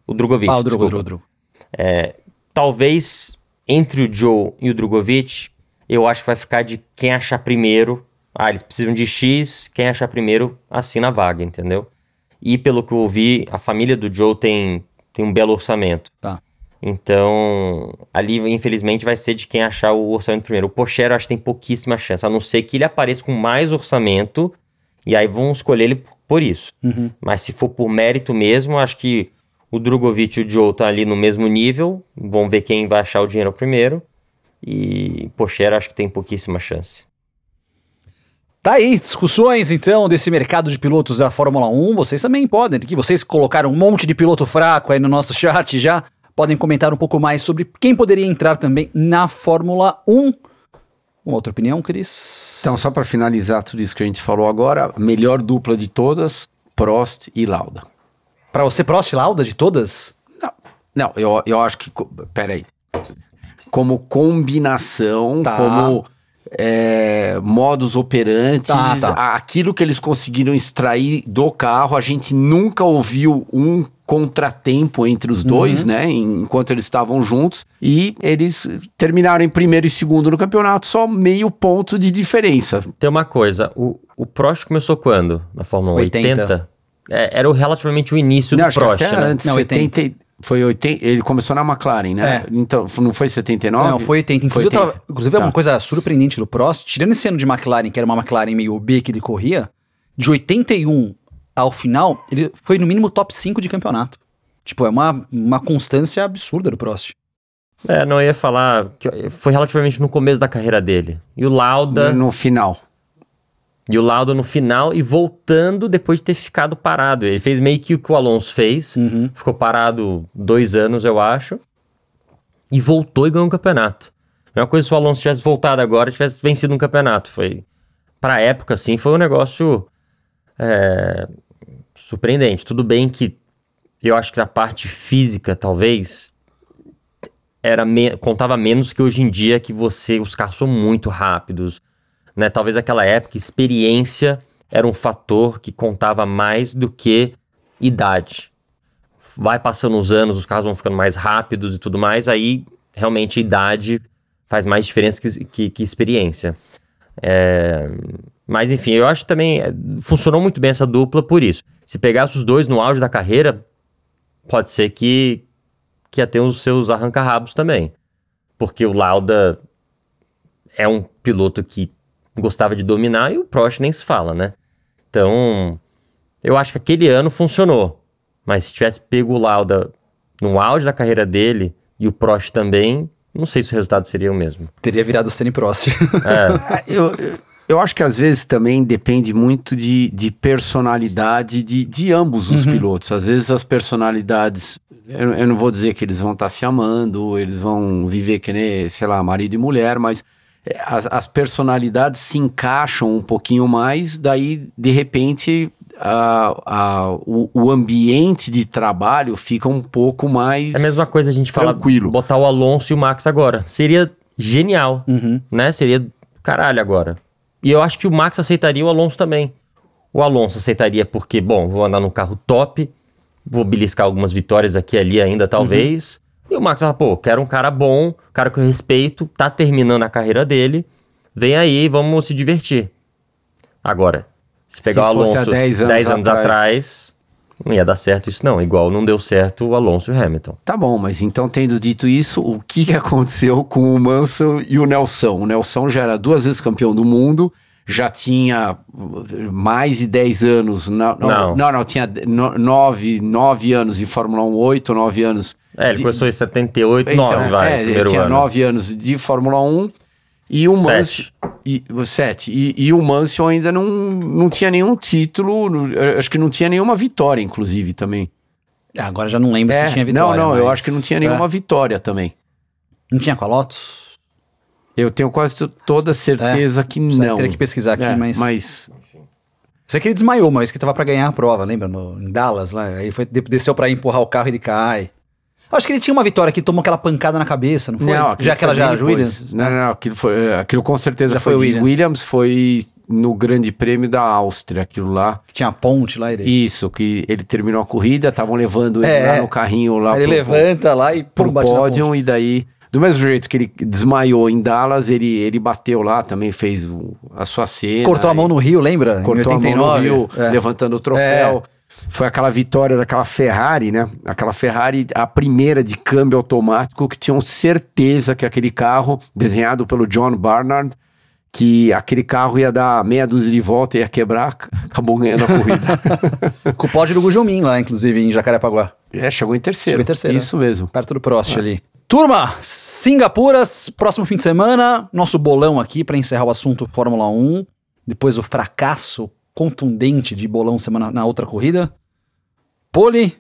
O Drogovic, Ah, o Drogo. Drogo, Drogo. Talvez entre o Joe e o Drogovic, eu acho que vai ficar de quem achar primeiro. Ah, eles precisam de X, quem achar primeiro assina a vaga, entendeu? E pelo que eu ouvi, a família do Joe tem, tem um belo orçamento. Tá. Então, ali, infelizmente, vai ser de quem achar o orçamento primeiro. O Pocher, eu acho que tem pouquíssima chance, a não ser que ele apareça com mais orçamento, e aí vão escolher ele por- isso. Uhum. Mas se for por mérito mesmo, acho que o Drogovic e o Joe estão ali no mesmo nível, vão ver quem vai achar o dinheiro primeiro, e Pocher, acho que tem pouquíssima chance. Tá aí, discussões então desse mercado de pilotos da Fórmula 1. Vocês também podem, que vocês colocaram um monte de piloto fraco aí no nosso chat já. Podem comentar um pouco mais sobre quem poderia entrar também na Fórmula 1. Uma outra opinião, Cris? Então, só para finalizar tudo isso que a gente falou agora, a melhor dupla de todas, Prost e Lauda. Pra você, Prost Lauda de todas? Não, eu, eu acho que. Peraí. Como combinação, Tá. como é, modus operantes, Tá, tá. aquilo que eles conseguiram extrair do carro, a gente nunca ouviu um contratempo entre os dois, Uhum. né? Enquanto eles estavam juntos. E eles terminaram em primeiro e segundo no campeonato, só meio ponto de diferença. Tem uma coisa, o, o Prost começou quando? Na Fórmula 1? 80? 80? É, era o- relativamente o início Não, do Prost, até né? antes, Não, 70, e- foi 80, ele começou na McLaren, né? É. Então, não foi 79? Não, foi 80. Inclusive, Foi eu tava- inclusive é Tá. uma coisa surpreendente do Prost, tirando esse ano de McLaren, que era uma McLaren meio B que ele corria, de 81 ao final, ele foi no mínimo top 5 de campeonato. Tipo, é uma, uma constância absurda do Prost. É, não eu ia falar que foi relativamente no começo da carreira dele. E o Lauda, No final. E o Lauda no final e voltando depois de ter ficado parado. Ele fez meio que o que o Alonso fez, Uhum. ficou parado dois anos, eu acho, e voltou e ganhou um campeonato. A mesma coisa se o Alonso tivesse voltado agora e tivesse vencido um campeonato. Foi, pra época, assim, foi um negócio é, surpreendente. Tudo bem que eu acho que na parte física, talvez, era me- contava menos que hoje em dia que você os carros são muito rápidos, né? Talvez naquela época experiência era um fator que contava mais do que idade. Vai passando os anos, os carros vão ficando mais rápidos e tudo mais, aí realmente idade faz mais diferença que, que- que experiência. É, mas enfim, eu acho que também é, funcionou muito bem essa dupla por isso. Se pegasse os dois no auge da carreira, pode ser que, que ia ter os seus arranca-rabos também. Porque o Lauda é um piloto que gostava de dominar e o Prost nem se fala, né? Então, eu acho que aquele ano funcionou. Mas se tivesse pego o Lauda no auge da carreira dele e o Prost também, não sei se o resultado seria o mesmo. Teria virado Senna e Prost. É, Eu, eu- eu acho que às vezes também depende muito de, de personalidade de, de ambos os pilotos. Às vezes as personalidades, eu, eu não vou dizer que eles vão estar se amando, eles vão viver que nem, sei lá, marido e mulher, mas as, as personalidades se encaixam um pouquinho mais, daí de repente a- a- o, o ambiente de trabalho fica um pouco mais. é a mesma coisa a gente falar, Tranquilo. botar o Alonso e o Max agora. Seria genial, Uhum. né? Seria caralho agora. E eu acho que o Max aceitaria o Alonso também. O Alonso aceitaria porque, bom, vou andar num carro top, vou beliscar algumas vitórias aqui e ali ainda, talvez. E o Max fala, pô, quero um cara bom, um cara que eu respeito, tá terminando a carreira dele, vem aí, vamos se divertir. Agora, se pegar Se o Alonso 10 10 anos anos, atrás. atrás, não ia dar certo isso não. Igual não deu certo o Alonso e o Hamilton. Tá bom, mas então tendo dito isso, o que aconteceu com o Mansell e o Nelson? O Nelson já era duas vezes campeão do mundo, já tinha mais de 10 anos. na- Não. não, não, tinha 9, nove anos de Fórmula 1, 8, 9 anos. É, ele de- começou em 78, Então, 9, vai, é, primeiro tinha ano. 9 anos de Fórmula 1 e o Mansell. Sete. E, sete. E, e o Mansell ainda não, não tinha nenhum título, não- eu acho que não tinha nenhuma vitória, inclusive, também. Ah, Agora já não lembro É, se tinha vitória. não, não, eu mas- acho que não tinha nenhuma É. vitória também. Não tinha com a Lotus? Eu tenho quase toda certeza que não. Teria que pesquisar aqui, É, mas... mas Sei que ele desmaiou uma vez que tava pra ganhar a prova, lembra? No, em Dallas, lá. Aí foi, de- desceu pra empurrar o carro e ele cai. Acho que ele tinha uma vitória que tomou aquela pancada na cabeça, não foi? não, já que ela foi já depois. Williams? Não, não, aquilo foi, aquilo com certeza Já foi, foi de Williams. Williams, foi no Grande Prêmio da Áustria, aquilo lá. Que tinha a ponte lá. Ele, Isso, que ele terminou a corrida, estavam levando ele É, lá é. no carrinho lá ele pro- levanta lá e pro pum, bate pódio e daí do mesmo jeito que ele desmaiou em Dallas, ele, ele bateu lá, também fez a sua cena. Cortou a mão no Rio, lembra? cortou em 89. a mão no Rio, É. levantando o troféu. Foi aquela vitória daquela Ferrari, né? Aquela Ferrari, a primeira de câmbio automático, que tinham certeza que aquele carro, desenhado pelo John Barnard, que aquele carro ia dar meia dúzia de volta e ia quebrar, acabou ganhando a corrida. Com o pódio do Gujomin lá, inclusive, em Jacarepaguá. É, chegou em terceiro. Chegou em terceiro, Isso mesmo. Perto do Prost ali. Turma, Singapuras, próximo fim de semana, nosso bolão aqui para encerrar o assunto Fórmula 1, depois o fracasso contundente de bolão semana na outra corrida. Pole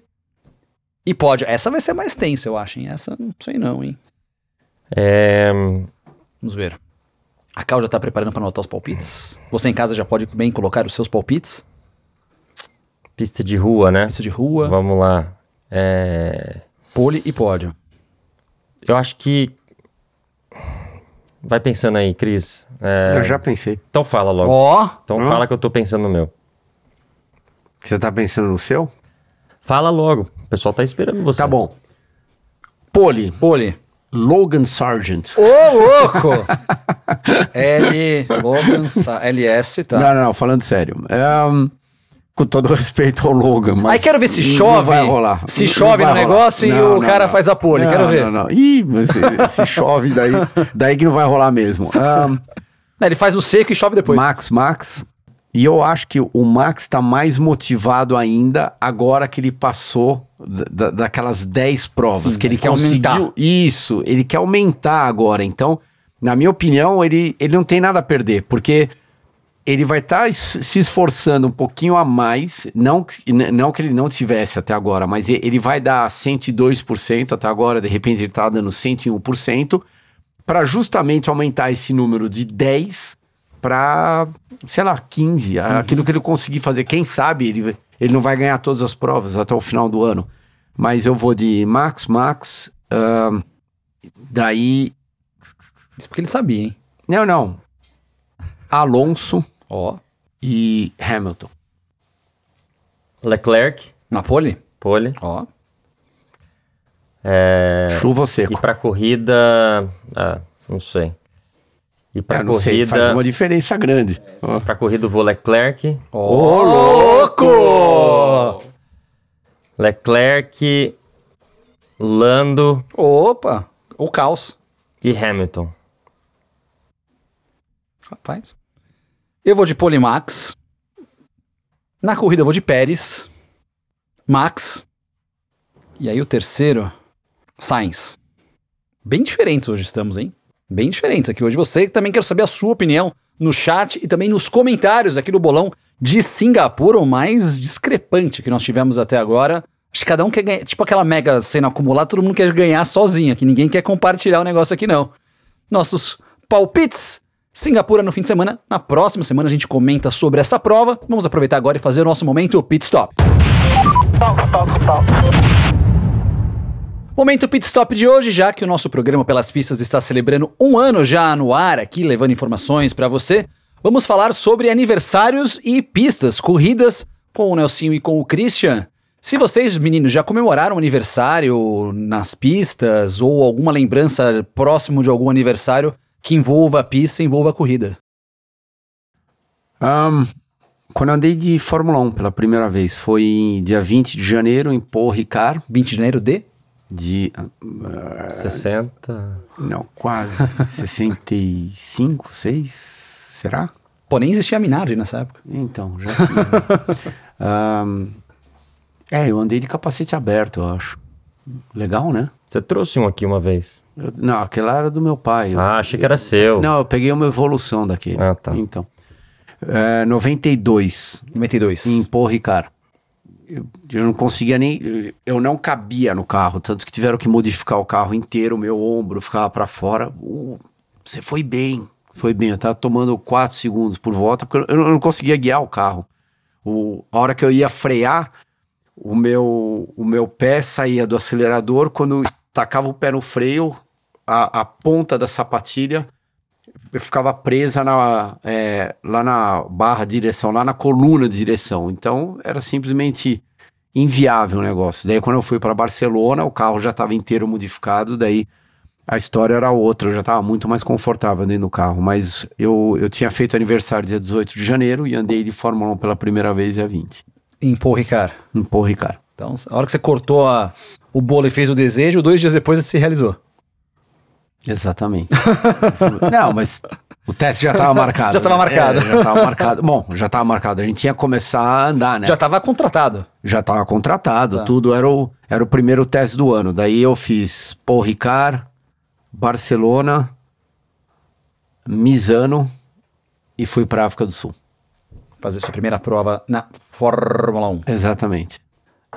e pódio. Essa vai ser mais tensa, eu acho, hein? Essa não sei não, hein? É, Vamos ver. A Cal já tá preparando para anotar os palpites. Você em casa já pode bem colocar os seus palpites. Pista de rua, né? Pista de rua, Vamos lá. É, pole e pódio. Eu acho que. Vai pensando aí, Cris. É, Eu já pensei. Então fala logo. Ó, Então Hã? fala que eu tô pensando no meu. Você tá pensando no seu? Fala logo. O pessoal tá esperando você. Tá bom. Pole, pole. Logan Sargent. Ô, louco! L, Logan, Sa- LS, tá. Não, não, não, falando sério. É, com todo respeito ao Logan. Mas Aí quero ver se chove. vai rolar. Se Não chove no negócio e o não, cara faz a pole. Quero ver. Não, não. Ih, mas se, se chove, daí, daí que não vai rolar mesmo. Não, Ele faz o seco e chove depois. Max, Max. E eu acho que o Max está mais motivado ainda agora que ele passou da- da- daquelas 10 provas. Sim, que ele, ele quer conseguiu. aumentar. Isso, ele quer aumentar agora. Então, na minha opinião, ele, ele não tem nada a perder, porque ele vai estar se esforçando um pouquinho a mais, não, não que ele não tivesse até agora, mas ele vai dar 102% até agora, de repente ele está dando 101%, para justamente aumentar esse número de 10 para, sei lá, 15, aquilo que ele conseguir fazer. Quem sabe ele, ele não vai ganhar todas as provas até o final do ano. Mas eu vou de Max, Max, ahn, daí... Isso porque ele sabia, hein? Não, não. Alonso Ó. e Hamilton. Leclerc, Na pole? pole. Ó. É, Chuva ou E pra corrida. Ah, não sei. E pra É, não sei, corrida. faz uma diferença grande. Ó. Pra corrida eu vou Leclerc. Ô, louco! Leclerc, Lando Opa! O caos. e Hamilton. Rapaz. Eu vou de Polimax. Na corrida eu vou de Pérez. Max. E aí o terceiro, Sainz. Bem diferentes hoje estamos, hein? Bem diferentes aqui hoje. Você também quero saber a sua opinião no chat e também nos comentários aqui do bolão de Singapura, o mais discrepante que nós tivemos até agora. Acho que cada um quer ganhar, tipo aquela mega sendo acumulada, todo mundo quer ganhar sozinho aqui, ninguém quer compartilhar o negócio aqui não. Nossos palpites Singapura no fim de semana. Na próxima semana a gente comenta sobre essa prova. Vamos aproveitar agora e fazer o nosso momento pit stop. Momento pit stop de hoje, já que o nosso programa Pelas Pistas está celebrando um ano já no ar aqui, levando informações para você. Vamos falar sobre aniversários e pistas, corridas com o Nelsinho e com o Christian. Se vocês, meninos, já comemoraram um aniversário nas pistas ou alguma lembrança próximo de algum aniversário que envolva a pista, envolva a corrida. Ahn, quando eu andei de Fórmula 1 pela primeira vez, foi em dia 20 de janeiro em Paul Ricard, 20 de janeiro de? de... É. 60. Não, quase. 65, 6, será? Pô, nem existia Minardi nessa época. Então, já tinha. Ahn, é, eu andei de capacete aberto, eu acho. Legal, né? Você trouxe um aqui uma vez. Eu- não, aquele era do meu pai. Eu- Ah, achei que era seu. Não, eu peguei uma evolução daquele. Ah, tá. Então. É, 92, 92. em Paul Ricard. Eu, eu não conseguia nem. Eu não cabia no carro, tanto que tiveram que modificar o carro inteiro, o meu ombro ficava pra fora. Uh, você foi bem, foi bem. Eu tava tomando 4 segundos por volta, porque eu, eu não conseguia guiar o carro. O, a hora que eu ia frear, o meu, o meu pé saía do acelerador, quando tacava o pé no freio, a, a ponta da sapatilha eu ficava presa na, é, lá na barra de direção, lá na coluna de direção. Então era simplesmente inviável o negócio. Daí quando eu fui para Barcelona, o carro já estava inteiro modificado, daí a história era outra, eu já estava muito mais confortável dentro do carro. Mas eu, eu tinha feito aniversário dia 18 de janeiro e andei de Fórmula 1 pela primeira vez dia 20, Em Paul Ricard. em Paul Ricard. Então, a hora que você cortou a- o bolo e fez o desejo, dois dias depois se realizou. Exatamente. Não, mas o teste já estava marcado. Já tava né? marcado. É, já estava marcado. Bom, já estava marcado. A gente ia começar a andar, né? Já estava contratado. já estava contratado, Tá. tudo era o, era o primeiro teste do ano. Daí eu fiz Paul Ricard, Barcelona, Misano e fui para África do Sul. Fazer sua primeira prova na Fórmula 1. Exatamente.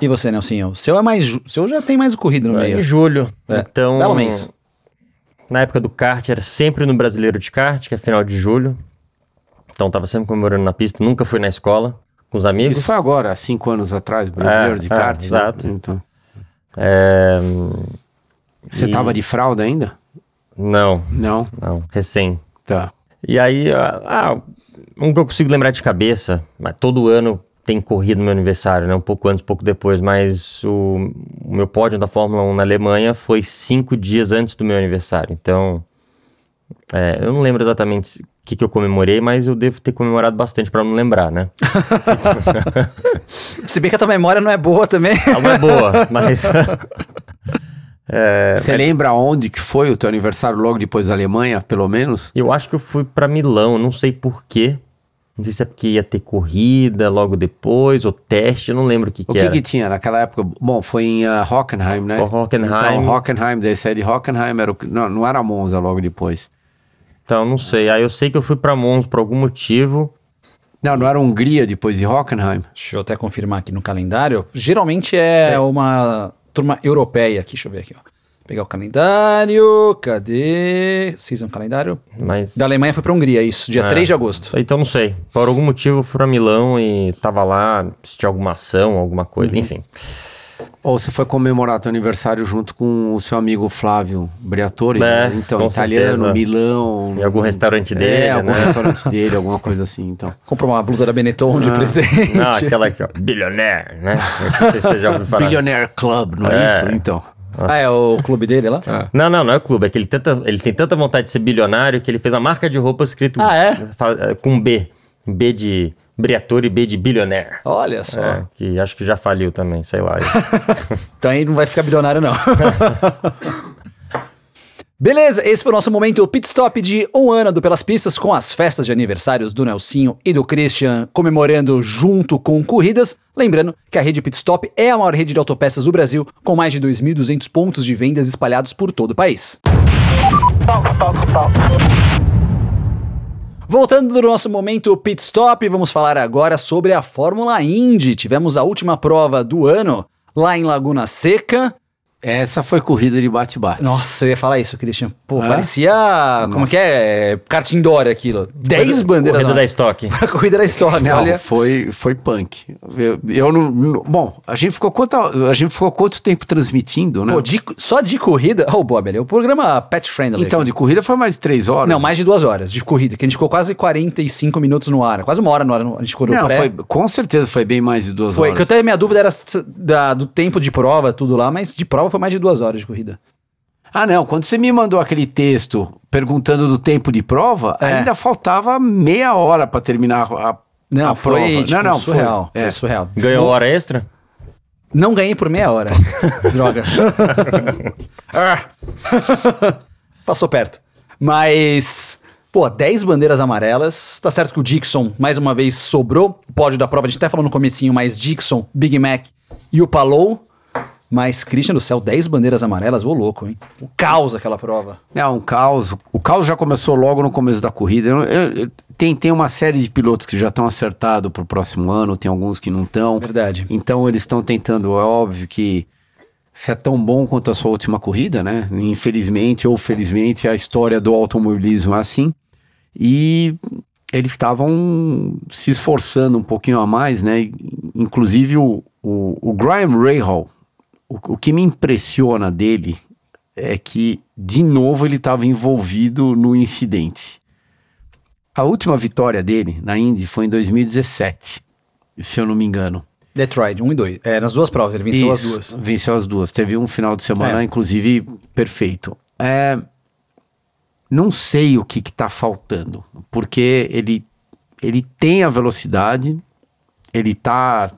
E você, Nelsinho? O seu é mais. O seu já tem mais corrida no meio. Em julho. É, Então. belo mês. Na época do kart, era sempre no Brasileiro de Kart, que é final de julho. Então tava sempre comemorando na pista, nunca fui na escola. com os amigos. Isso foi agora, cinco anos atrás, brasileiro É, de é, kart. né? exato. Então, É, você E- tava de fralda ainda? Não, Não? não, recém. Tá. E aí, ah, ah, um que eu consigo lembrar de cabeça, mas todo ano tem corrido no meu aniversário, né? Um pouco antes, um pouco depois, mas o, o meu pódio da Fórmula 1 na Alemanha foi cinco dias antes do meu aniversário. Então, é, eu não lembro exatamente o que, que eu comemorei, mas eu devo ter comemorado bastante para não lembrar, né? Se bem que a tua memória não é boa também. Ela não é boa, mas. É, Você lembra onde que foi o teu aniversário logo depois da Alemanha, pelo menos? Eu acho que eu fui pra Milão, não sei porquê. Não sei se é porque ia ter corrida logo depois, ou teste, eu não lembro o que, O que que, era. que tinha naquela época? Bom, foi em uh, Hockenheim, né? Foi Hockenheim. Então, Hockenheim, daí saí de Hockenheim, era o, não, não era Monza logo depois. Então, não sei. Aí eu sei que eu fui pra Mons por algum motivo. Não, não era Hungria depois de Hockenheim? Deixa eu até confirmar aqui no calendário. Geralmente é, uma turma europeia aqui. Deixa eu ver aqui, ó. Pegar o calendário. Cadê? Season calendário. Mas. Da Alemanha foi pra Hungria, isso. Dia É. 3 de agosto. Então não sei. Por algum motivo eu fui pra Milão e tava lá, assisti alguma ação, alguma coisa, enfim. Ou você foi comemorar teu aniversário junto com o seu amigo Flávio Briatore? É, né? Então, com italiano, certeza. Milão. Em algum restaurante dele, É, algum né? restaurante dele, alguma coisa assim, então. Comprou uma blusa da Benetton de presente. Não, aquela aqui, ó. Billionaire, né? Não sei se você já ouviu falar. Billionaire Club, não é, É. isso? Então. Ah, é o clube dele lá? Não, não, não é o clube. É que ele, tenta, ele tem tanta vontade de ser bilionário que ele fez a marca de roupa escrito Ah, é? com B. B de Briatore e B de Billionaire. Olha só. É, que acho que já faliu também, sei lá. Então aí não vai ficar bilionário, não. Beleza, esse foi o nosso momento pit stop de um ano do Pelas Pistas com as festas de aniversários do Nelsinho e do Christian comemorando junto com corridas. Lembrando que a rede Pit Stop é a maior rede de autopeças do Brasil, com mais de 2.200 pontos de vendas espalhados por todo o país. Voltando do nosso momento pit stop, vamos falar agora sobre a Fórmula Indy. Tivemos a última prova do ano lá em Laguna Seca. Essa foi corrida de bate-bate. Nossa, eu ia falar isso, Christian. Pô, É? parecia. Como que é? Kart indoor aquilo. 10 bandeiras. Corrida na- da estoque. A corrida da história, Não, olha. foi, foi punk. Eu, eu não, não- Bom, a gente ficou quanto, a gente ficou quanto tempo transmitindo, né? Pô, de- só de corrida. Oh, Bob, ali, o programa Pet Friendly. então, de corrida foi mais de três horas. Não, mais de duas horas de corrida, que a gente ficou quase 45 minutos no ar. Quase uma hora no ar. A gente ficou no Não, pré. foi, com certeza foi bem mais de duas Foi, horas. que eu até minha dúvida era da- do tempo de prova, tudo lá, mas de prova foi mais de duas horas de corrida. Ah, não. Quando você me mandou aquele texto perguntando do tempo de prova, É. ainda faltava meia hora pra terminar a, Não, a foi prova. tipo, não, não, surreal. Foi, Foi é. surreal. Ganhou hora extra? Não ganhei por meia hora. Droga. Ah. Passou perto. Mas, pô, 10 bandeiras amarelas. Tá certo que o Dixon, mais uma vez, sobrou. O pódio da prova, a gente até falou no comecinho, mas Dixon, Big Mac e o Palou. Mas, Christian do céu, 10 bandeiras amarelas, ô louco, hein? O caos aquela prova. Não, um caos. O caos já começou logo no começo da corrida. Eu- eu- eu- tem, tem uma série de pilotos que já estão acertados pro próximo ano, tem alguns que não estão. Verdade. Então eles estão tentando, é óbvio que se é tão bom quanto a sua última corrida, né? Infelizmente ou felizmente a história do automobilismo é assim. E eles estavam se esforçando um pouquinho a mais, né? Inclusive o, o, o Graham Rahal, o, o que me impressiona dele é que, de novo, ele estava envolvido no incidente. A última vitória dele na Indy foi em 2017, se eu não me engano. Detroit, 1 e 2. É, nas duas provas, ele venceu as Isso, duas. Venceu as duas. Teve um final de semana, É. inclusive, perfeito. É, não sei o que está faltando, porque ele, ele tem a velocidade, ele tá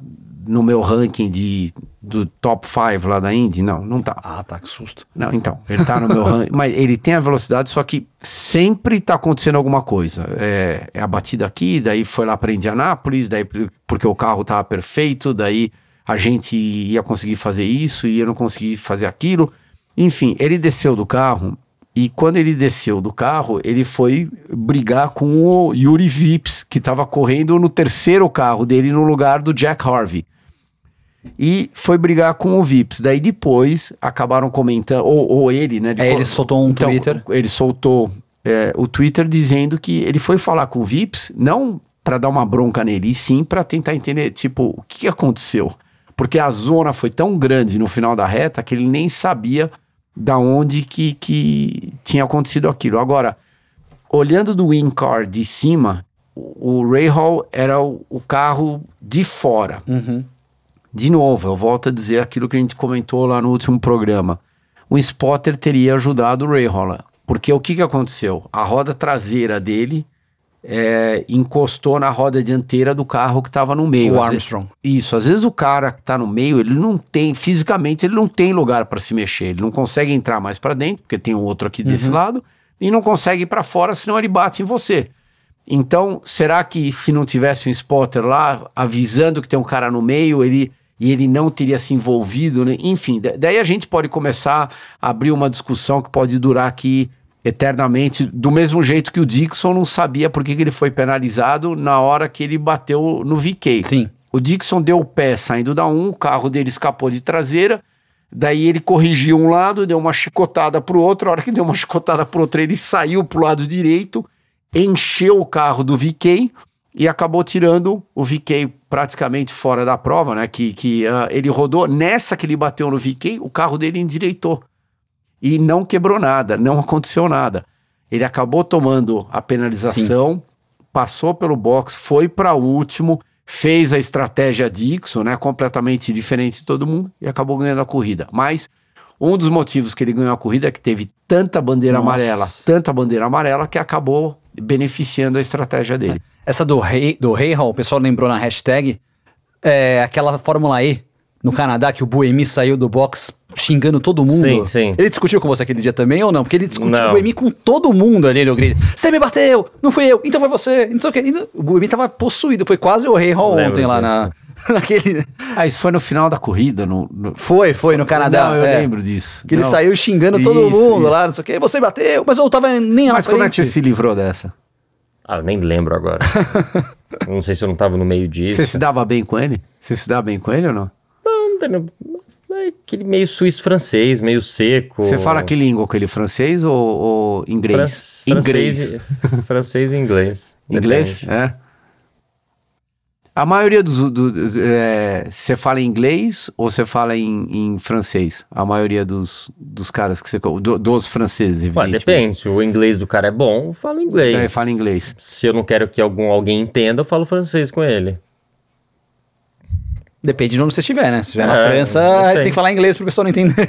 no meu ranking de, do top 5 lá da Indy? Não, não tá. Ah, tá, que susto. Não, então, ele tá no meu ranking, mas ele tem a velocidade, só que sempre tá acontecendo alguma coisa. É, é a batida aqui, daí foi lá para Indianápolis, daí porque o carro tava perfeito, daí a gente ia conseguir fazer isso e eu não consegui fazer aquilo. Enfim, ele desceu do carro e quando ele desceu do carro, ele foi brigar com o Yuri Vips, que tava correndo no terceiro carro dele no lugar do Jack Harvey e foi brigar com o Vips. Daí depois acabaram comentando, ou, ou ele, né? É, ele soltou um Twitter. Ele soltou é, o Twitter dizendo que ele foi falar com o Vips, não para dar uma bronca nele, e sim para tentar entender, tipo, o que, que aconteceu. Porque a zona foi tão grande no final da reta que ele nem sabia da onde que, que tinha acontecido aquilo. Agora, olhando do WinCar de cima, o, o Ray Hall era o, o carro de fora. Uhum. De novo, eu volto a dizer aquilo que a gente comentou lá no último programa. O spotter teria ajudado o Ray Hall. Porque o que, que aconteceu? A roda traseira dele é, encostou na roda dianteira do carro que estava no meio. O Às Armstrong. vezes- isso, às vezes o cara que tá no meio, ele não tem, fisicamente, ele não tem lugar para se mexer. Ele não consegue entrar mais para dentro, porque tem um outro aqui desse lado, e não consegue ir para fora, senão ele bate em você. Então, será que se não tivesse um spotter lá avisando que tem um cara no meio, ele e ele não teria se envolvido, né? enfim, da- daí a gente pode começar a abrir uma discussão que pode durar aqui eternamente, do mesmo jeito que o Dixon não sabia por que, que ele foi penalizado na hora que ele bateu no VK. Sim. O Dixon deu o pé saindo da 1, o carro dele escapou de traseira, daí ele corrigiu um lado, deu uma chicotada pro outro, a hora que deu uma chicotada pro outro, ele saiu pro lado direito, encheu o carro do VK e acabou tirando o VK praticamente fora da prova, né? Que, que ah, ele rodou, nessa que ele bateu no VK, o carro dele endireitou. E não quebrou nada, não aconteceu nada. Ele acabou tomando a penalização, passou pelo box, foi para o último, fez a estratégia Dixon, né? Completamente diferente de todo mundo e acabou ganhando a corrida. Mas um dos motivos que ele ganhou a corrida é que teve tanta bandeira Nossa. amarela, tanta bandeira amarela que acabou beneficiando a estratégia dele. Essa do Rei, do Rei Hall, o pessoal lembrou na hashtag, é aquela Fórmula E no Canadá que o Buemi saiu do box xingando todo mundo. Sim, sim. Ele discutiu com você aquele dia também ou não? Porque ele discutiu Não. o Buemi com todo mundo ali no grid. Você me bateu, não fui eu, então foi você, não sei o quê. Não- O Buemi tava possuído, foi quase o Rei Hall ontem lá na, naquele... Ah, isso foi no final da corrida, no, no- Foi, foi no Canadá. Não, eu é. lembro disso. Que ele Não. saiu xingando todo Isso, mundo isso. lá, não sei o quê. Você bateu, mas eu tava nem na Mas como é que você frente. se livrou dessa? Ah, eu nem lembro agora. não sei se eu não tava no meio disso. Você se dava bem com ele? Você se dá bem com ele ou não? Não, entendeu? É aquele meio suíço-francês, meio seco. Você fala que língua com ele? Francês ou, ou inglês? Fran- inglês. francês, francês e inglês. Inglês? Depende. É. A maioria dos. do- dos, é, você fala em inglês ou você fala em, em francês? A maioria dos, dos caras que você. do- dos franceses, Ué, evidentemente. depende. Se o inglês do cara é bom, eu falo inglês. É, fala inglês. Se eu não quero que algum, alguém entenda, eu falo francês com ele. Depende de onde você estiver, né? Se estiver na É, França, depende. você tem que falar inglês pro pessoal não entender.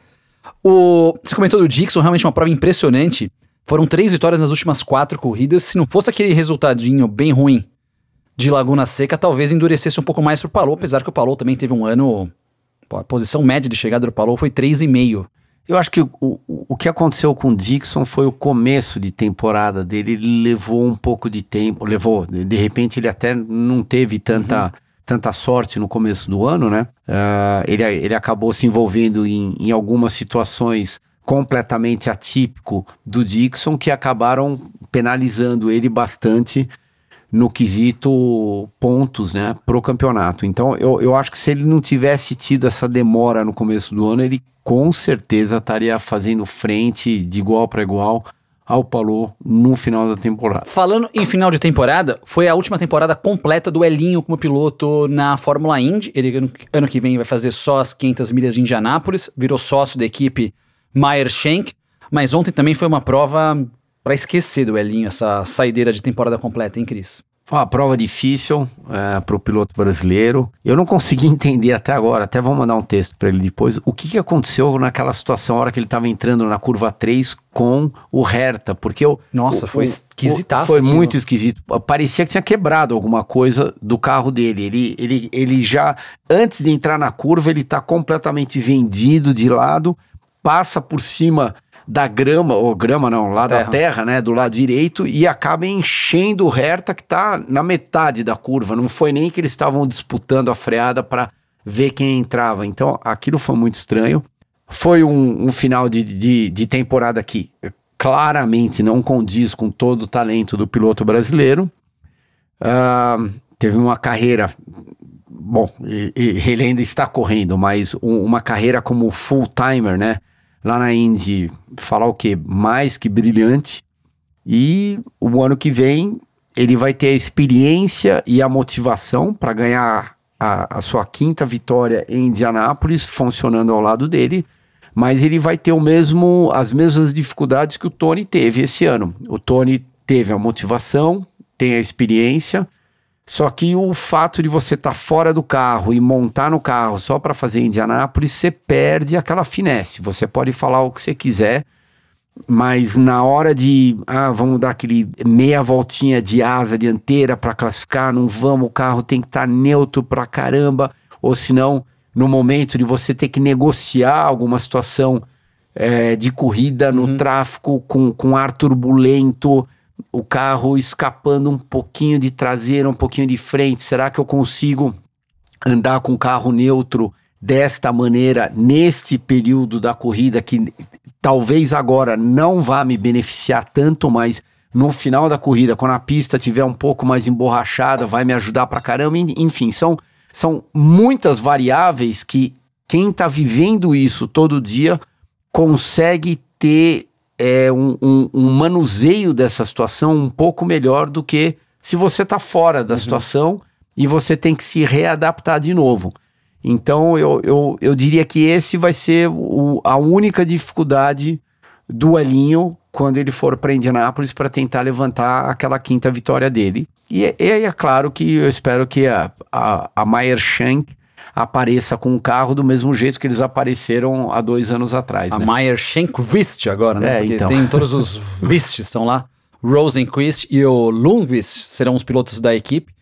o, você comentou do Dixon, realmente uma prova impressionante. Foram três vitórias nas últimas quatro corridas. Se não fosse aquele resultadinho bem ruim de Laguna Seca, talvez endurecesse um pouco mais pro Palou, apesar que o Palou também teve um ano. pô, a posição média de chegada do Palou foi 3,5. Eu acho que o, o, o que aconteceu com o Dixon foi o começo de temporada dele. Ele levou um pouco de tempo, levou. De, de repente ele até não teve tanta, tanta sorte no começo do ano, né? Ah, ele, ele acabou se envolvendo em, em algumas situações completamente atípico do Dixon que acabaram penalizando ele bastante no quesito pontos, né, pro campeonato. Então, eu, eu acho que se ele não tivesse tido essa demora no começo do ano, ele com certeza estaria fazendo frente de igual para igual ao Palou no final da temporada. Falando em final de temporada, foi a última temporada completa do Elinho como piloto na Fórmula Indy. Ele ano, ano que vem vai fazer só as 500 milhas de Indianápolis, virou sócio da equipe Meyer Shank, mas ontem também foi uma prova pra esquecer do Elinho, essa saideira de temporada completa, hein, Cris? Foi uma prova difícil para o piloto brasileiro. Eu não consegui entender até agora, até vou mandar um texto para ele depois, o que, que aconteceu naquela situação, a hora que ele estava entrando na curva 3 com o Hertha, porque eu, Nossa, o- foi esquisitaço Foi aquilo. muito esquisito. Parecia que tinha quebrado alguma coisa do carro dele. Ele, ele, ele já, antes de entrar na curva, ele está completamente vendido de lado, passa por cima da grama, ou grama não, lá da Terra. terra, né, do lado direito, e acaba enchendo o Hertha que tá na metade da curva. Não foi nem que eles estavam disputando a freada para ver quem entrava. Então, aquilo foi muito estranho. Foi um, um final de, de, de temporada que claramente não condiz com todo o talento do piloto brasileiro. Ah, teve uma carreira. Bom, ele ainda está correndo, mas um- uma carreira como full-timer, né? Lá na Indy, falar o quê? Mais que brilhante. E o ano que vem, ele vai ter a experiência e a motivação para ganhar a, a, sua quinta vitória em Indianápolis, funcionando ao lado dele, mas ele vai ter o mesmo, as mesmas dificuldades que o Tony teve esse ano. O Tony teve a motivação, tem a experiência, só que o fato de você estar tá fora do carro e montar no carro só para fazer Indianápolis, você perde aquela finesse. Você pode falar o que você quiser, mas na hora de, ah, vamos dar aquele meia voltinha de asa dianteira para classificar, não vamos, o carro tem que estar tá neutro pra caramba, ou senão, no momento de você ter que negociar alguma situação é, de corrida no uhum. tráfego com, com ar turbulento, o carro escapando um pouquinho de traseira, um pouquinho de frente, será que eu consigo andar com o carro neutro desta maneira neste período da corrida que talvez agora não vá me beneficiar tanto, mas no final da corrida, quando a pista tiver um pouco mais emborrachada, vai me ajudar pra caramba. Enfim, são, são muitas variáveis que quem tá vivendo isso todo dia consegue ter é, um, um, um, manuseio dessa situação um pouco melhor do que se você tá fora da uhum. situação e você tem que se readaptar de novo. Então, eu, eu, eu diria que esse vai ser o, a única dificuldade do Elinho quando ele for para Indianápolis para tentar levantar aquela quinta vitória dele. E, e é claro que eu espero que a, a, a Meyer Shank apareça com o carro do mesmo jeito que eles apareceram há dois anos atrás. A né? Meyer Vist agora, né? É, Porque então. tem todos os Vists estão lá. Rosenquist e o Lundqvist serão os pilotos da equipe.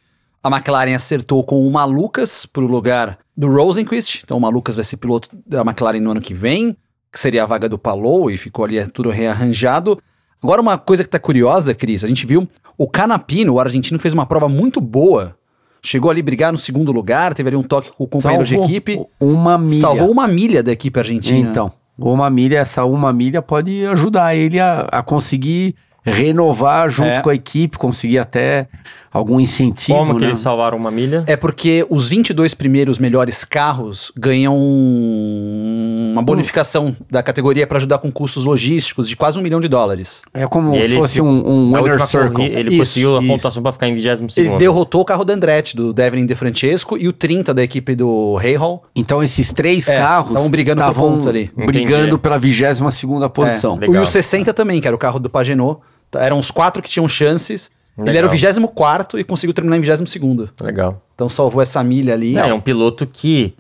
A McLaren acertou com o Malucas para o lugar do Rosenquist. Então o Malucas vai ser piloto da McLaren no ano que vem, que seria a vaga do Palou, e ficou ali tudo rearranjado. Agora, uma coisa que tá curiosa, Cris, a gente viu o Canapino, o argentino, fez uma prova muito boa. Chegou ali brigar no segundo lugar, teve ali um toque com o companheiro Salvou de equipe. Uma milha. Salvou uma milha da equipe argentina. Então, uma milha, essa uma milha pode ajudar ele a, a conseguir renovar junto é. com a equipe, conseguir até algum incentivo. Como né? que eles salvaram uma milha? É porque os 22 primeiros melhores carros ganham uma bonificação hum. da categoria para ajudar com custos logísticos de quase um milhão de dólares. É como se fosse ficou, um, um winner circle. ele isso, conseguiu a pontuação para ficar em 22 Ele derrotou o carro da Andretti, do Devlin De Francesco, e o 30 da equipe do Hall. Então esses três é, carros estavam brigando por pontos ali. Brigando Entendi. pela 22 segunda posição. É, e o 60 também, que era o carro do Pagenot. Eram os quatro que tinham chances Legal. Ele era o 24 e conseguiu terminar em 22. Legal. Então salvou essa milha ali. Não, é um piloto que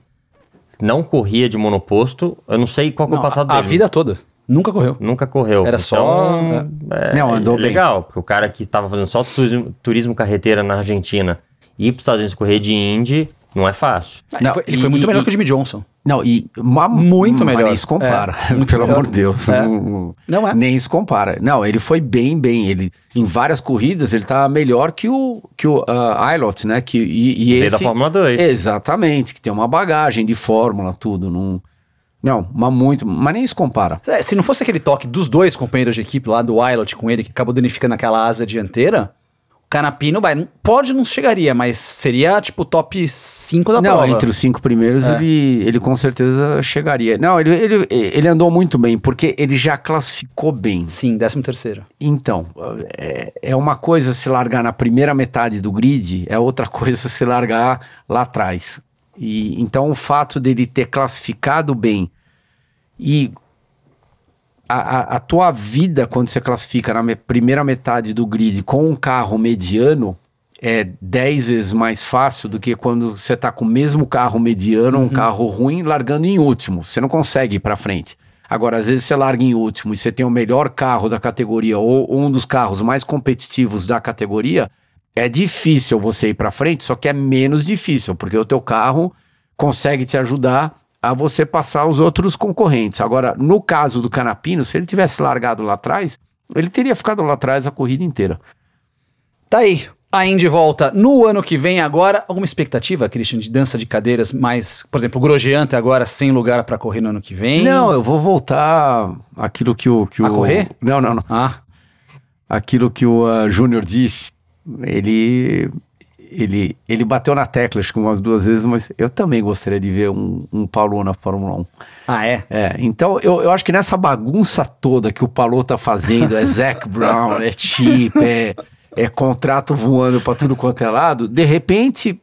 não corria de monoposto. Eu não sei qual não, é o passado a, dele. A vida toda. Nunca correu. Nunca correu. Era então, só. É, não, andou é legal, bem. porque o cara que estava fazendo só turismo, turismo carreteira na Argentina e ir para os Estados Unidos correr de Indy não é fácil. Não, ele foi, ele e, foi muito e, melhor e, que o Jimmy Johnson. Não, e uma, muito melhor. Nem se compara. É, pelo melhor. amor de Deus. É. Não, não, é. Nem se compara. Não, ele foi bem, bem. Ele, em várias corridas, ele tá melhor que o, que o uh, Ilott, né? Que, e, e esse, da Fórmula 2. Exatamente, que tem uma bagagem de Fórmula, tudo. Não, não, mas muito. Mas nem se compara. É, se não fosse aquele toque dos dois companheiros de equipe lá, do Ilott com ele, que acabou danificando aquela asa dianteira Canapino vai, pode não chegaria, mas seria tipo top 5 da não, prova. Não, entre os cinco primeiros é. ele, ele com certeza chegaria. Não, ele, ele, ele andou muito bem, porque ele já classificou bem. Sim, 13 terceiro. Então, é, é uma coisa se largar na primeira metade do grid, é outra coisa se largar lá atrás. E então o fato dele ter classificado bem e a, a, tua vida, quando você classifica na me, primeira metade do grid com um carro mediano, é 10 vezes mais fácil do que quando você tá com o mesmo carro mediano, uhum. um carro ruim, largando em último. Você não consegue ir para frente. Agora, às vezes você larga em último e você tem o melhor carro da categoria ou um dos carros mais competitivos da categoria, é difícil você ir para frente, só que é menos difícil, porque o teu carro consegue te ajudar a você passar os outros concorrentes. Agora, no caso do Canapino, se ele tivesse largado lá atrás, ele teria ficado lá atrás a corrida inteira. Tá aí. A Indy volta no ano que vem agora. Alguma expectativa, Christian, de dança de cadeiras mais, por exemplo, o Grosjeante agora sem lugar para correr no ano que vem? Não, eu vou voltar aquilo que o que a o correr? Não, não, não. Ah. Aquilo que o uh, Júnior disse. Ele ele, ele bateu na tecla, acho que umas duas vezes, mas eu também gostaria de ver um, um Paulo na Fórmula 1. Ah, é? É, então eu, eu acho que nessa bagunça toda que o Paulo tá fazendo, é Zac Brown, é Chip, é, é contrato voando pra tudo quanto é lado, de repente,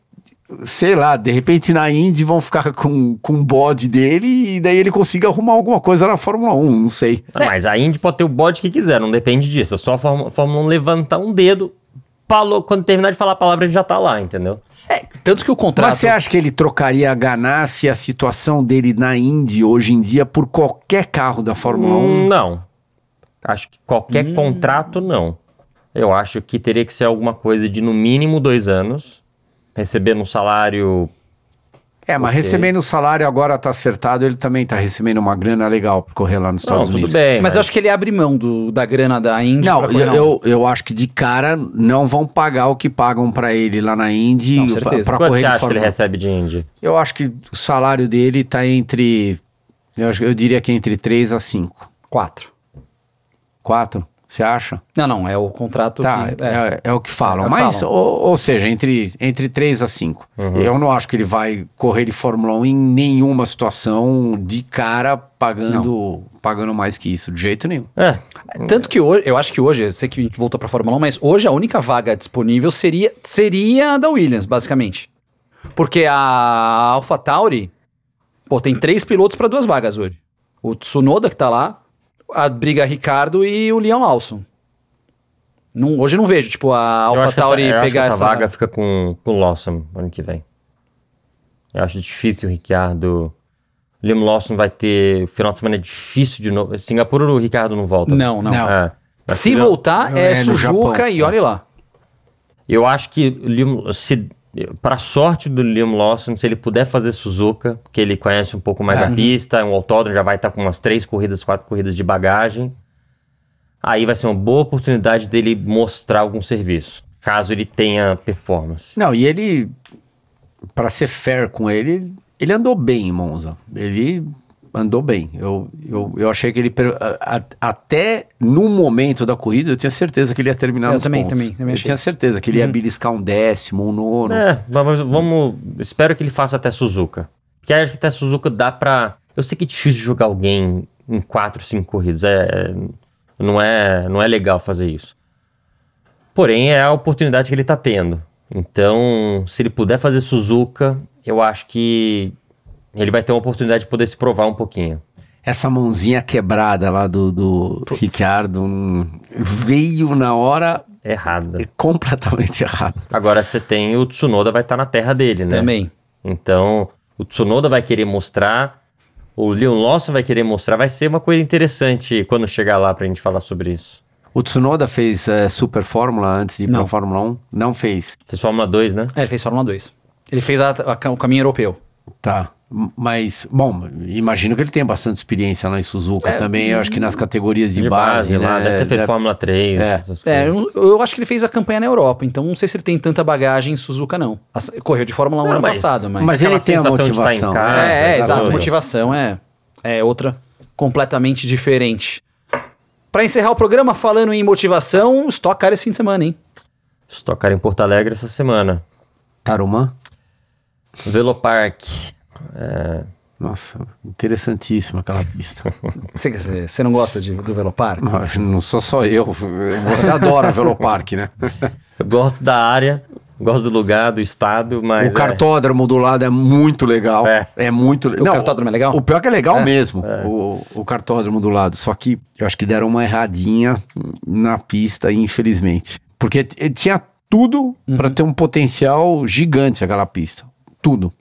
sei lá, de repente na Indy vão ficar com, com o bode dele e daí ele consiga arrumar alguma coisa na Fórmula 1, não sei. Ah, Mas a Indy pode ter o bode que quiser, não depende disso. É só a Fórmula, Fórmula 1 levantar um dedo, falou, quando terminar de falar a palavra, ele já tá lá, entendeu? É, tanto que o contrato. Mas você acha que ele trocaria a Ganassi, a situação dele na Indy hoje em dia por qualquer carro da Fórmula 1? Hum, Não. Acho que qualquer contrato, não. Eu acho que teria que ser alguma coisa de no mínimo dois anos, recebendo um salário. É, mas recebendo o salário agora tá acertado, ele também tá recebendo uma grana legal por correr lá nos Não, Estados tudo Unidos. bem. Mas eu acho que ele abre mão do, da grana da Indy. Não, pra correr eu, eu, eu acho que de cara não vão pagar o que pagam pra ele lá na Indy Não, pra, certeza. pra Quanto correr você acha que ele Fórmula 1. recebe de Indy? Eu acho que o salário dele tá entre. Eu, eu diria que entre 3 a 5. Quatro. 4? Você acha? Não, não, é o contrato Tá, que. é, é. é o que falam. É que Mas, falam. Ou, ou seja, entre, entre 3 a 5. Eu não acho que ele vai correr de Fórmula 1 em nenhuma situação de cara pagando, pagando mais que isso, de jeito nenhum. É, Tanto que hoje, eu acho que hoje, eu sei que a gente voltou pra Fórmula 1, mas hoje a única vaga disponível seria, seria a da Williams, basicamente. Porque a AlphaTauri, pô, tem três pilotos pra duas vagas hoje. O Tsunoda que tá lá, a briga Ricardo e o Leon Lawson. Não, hoje eu não vejo, tipo, a AlphaTauri eu acho que pegar essa essa, vaga fica com, com o Lawson ano que vem. Eu acho difícil o Ricardo. Liam Lawson vai ter. O final de semana é difícil de novo. Singapura o Ricardo não volta. Não, não. Não. É. Se voltar, é, É, Suzuka Japão. e olha lá. Eu acho que o Liam, se para sorte do Liam Lawson, se ele puder fazer Suzuka, que ele conhece um pouco mais a pista, um autódromo já vai estar com umas três corridas, quatro corridas de bagagem. Aí vai ser uma boa oportunidade dele mostrar algum serviço, caso ele tenha performance. Não, e ele, pra ser fair com ele, ele andou bem em Monza. Ele andou bem. Eu, eu, eu achei que ele. a- a- até no momento da corrida, eu tinha certeza que ele ia terminar Eu nos também, pontos. também, também eu achei. tinha certeza que ele ia beliscar um décimo, um nono. É, mas vamos. Espero que ele faça até Suzuka. Porque acho que até Suzuka dá pra. Eu sei que é difícil jogar alguém em quatro, cinco corridas. É, não, é, não é legal fazer isso. Porém, é a oportunidade que ele tá tendo. Então, se ele puder fazer Suzuka, eu acho que ele vai ter uma oportunidade de poder se provar um pouquinho. Essa mãozinha quebrada lá do, do Ricardo hum, veio na hora Errada. completamente errada. Agora você tem o Tsunoda, vai estar na terra dele, né? Também. Então, o Tsunoda vai querer mostrar, o Leon Lawson vai querer mostrar, vai ser uma coisa interessante quando chegar lá pra gente falar sobre isso. O Tsunoda fez eh, Super Fórmula antes de ir Não. pra Fórmula 1? Não fez. Fez Fórmula 2, né? É, ele fez Fórmula 2. Ele fez a- a- o caminho europeu. Tá. Mas, bom, imagino que ele tenha bastante experiência lá em Suzuka também. Eu acho que nas categorias de, De base, base, lá, né? deve ter feito Deve- Fórmula 3. É. essas É, coisas. eu, eu acho que ele fez a campanha na Europa, então não sei se ele tem tanta bagagem em Suzuka, não. As- Correu de Fórmula 1 Não, ano mas- passado, mas. Mas ele tem a sensação de estar em motivação. casa, é, é, tá exato. doido. Motivação é, é outra completamente diferente. Pra encerrar o programa, falando em motivação, Stock Car esse fim de semana, hein? Estocar em Porto Alegre essa semana. Tarumã? Velopark. É, Nossa, interessantíssima aquela pista. Você, você, você não gosta de, do Velopark? Mas não sou só eu. Você adora Velopark, né? eu gosto da área, gosto do lugar, do estado, mas. o cartódromo do lado é muito legal. É. É, muito legal. O cartódromo é legal? O pior que é legal É. mesmo, O, o cartódromo do lado. Só que eu acho que deram uma erradinha na pista, infelizmente. Porque tinha tudo Uhum. pra ter um potencial gigante aquela pista. Tudo.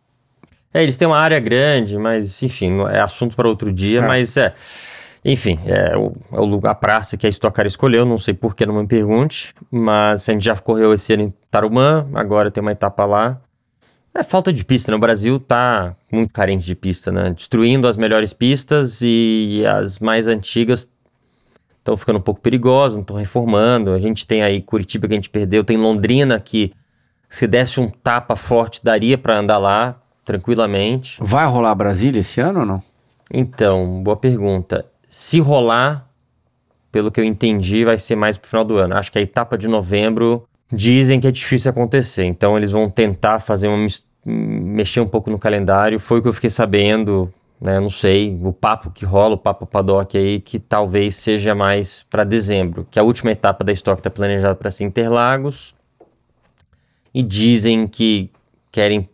É, eles têm uma área grande, mas enfim, é assunto para outro dia, É. mas é. Enfim, é o, é o lugar, a praça que a Stock Car escolheu, não sei por que, não me pergunte, mas a gente já correu esse ano em Tarumã, agora tem uma etapa lá. É falta de pista, né? O Brasil tá muito carente de pista, né? Destruindo as melhores pistas e as mais antigas estão ficando um pouco perigosas, não estão reformando. A gente tem aí Curitiba que a gente perdeu, tem Londrina que se desse um tapa forte daria para andar lá tranquilamente. Vai rolar Brasília esse ano ou não? Então, boa pergunta. Se rolar, pelo que eu entendi, vai ser mais pro final do ano. Acho que a etapa de novembro dizem que é difícil acontecer. Então eles vão tentar fazer uma mis- mexer um pouco no calendário. Foi o que eu fiquei sabendo né? Não sei, o papo que rola, o papo paddock aí, que talvez seja mais para dezembro, que a última etapa da Stock está planejada para ser Interlagos. E dizem que querem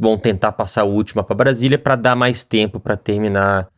vão tentar passar a última para Brasília para dar mais tempo para terminar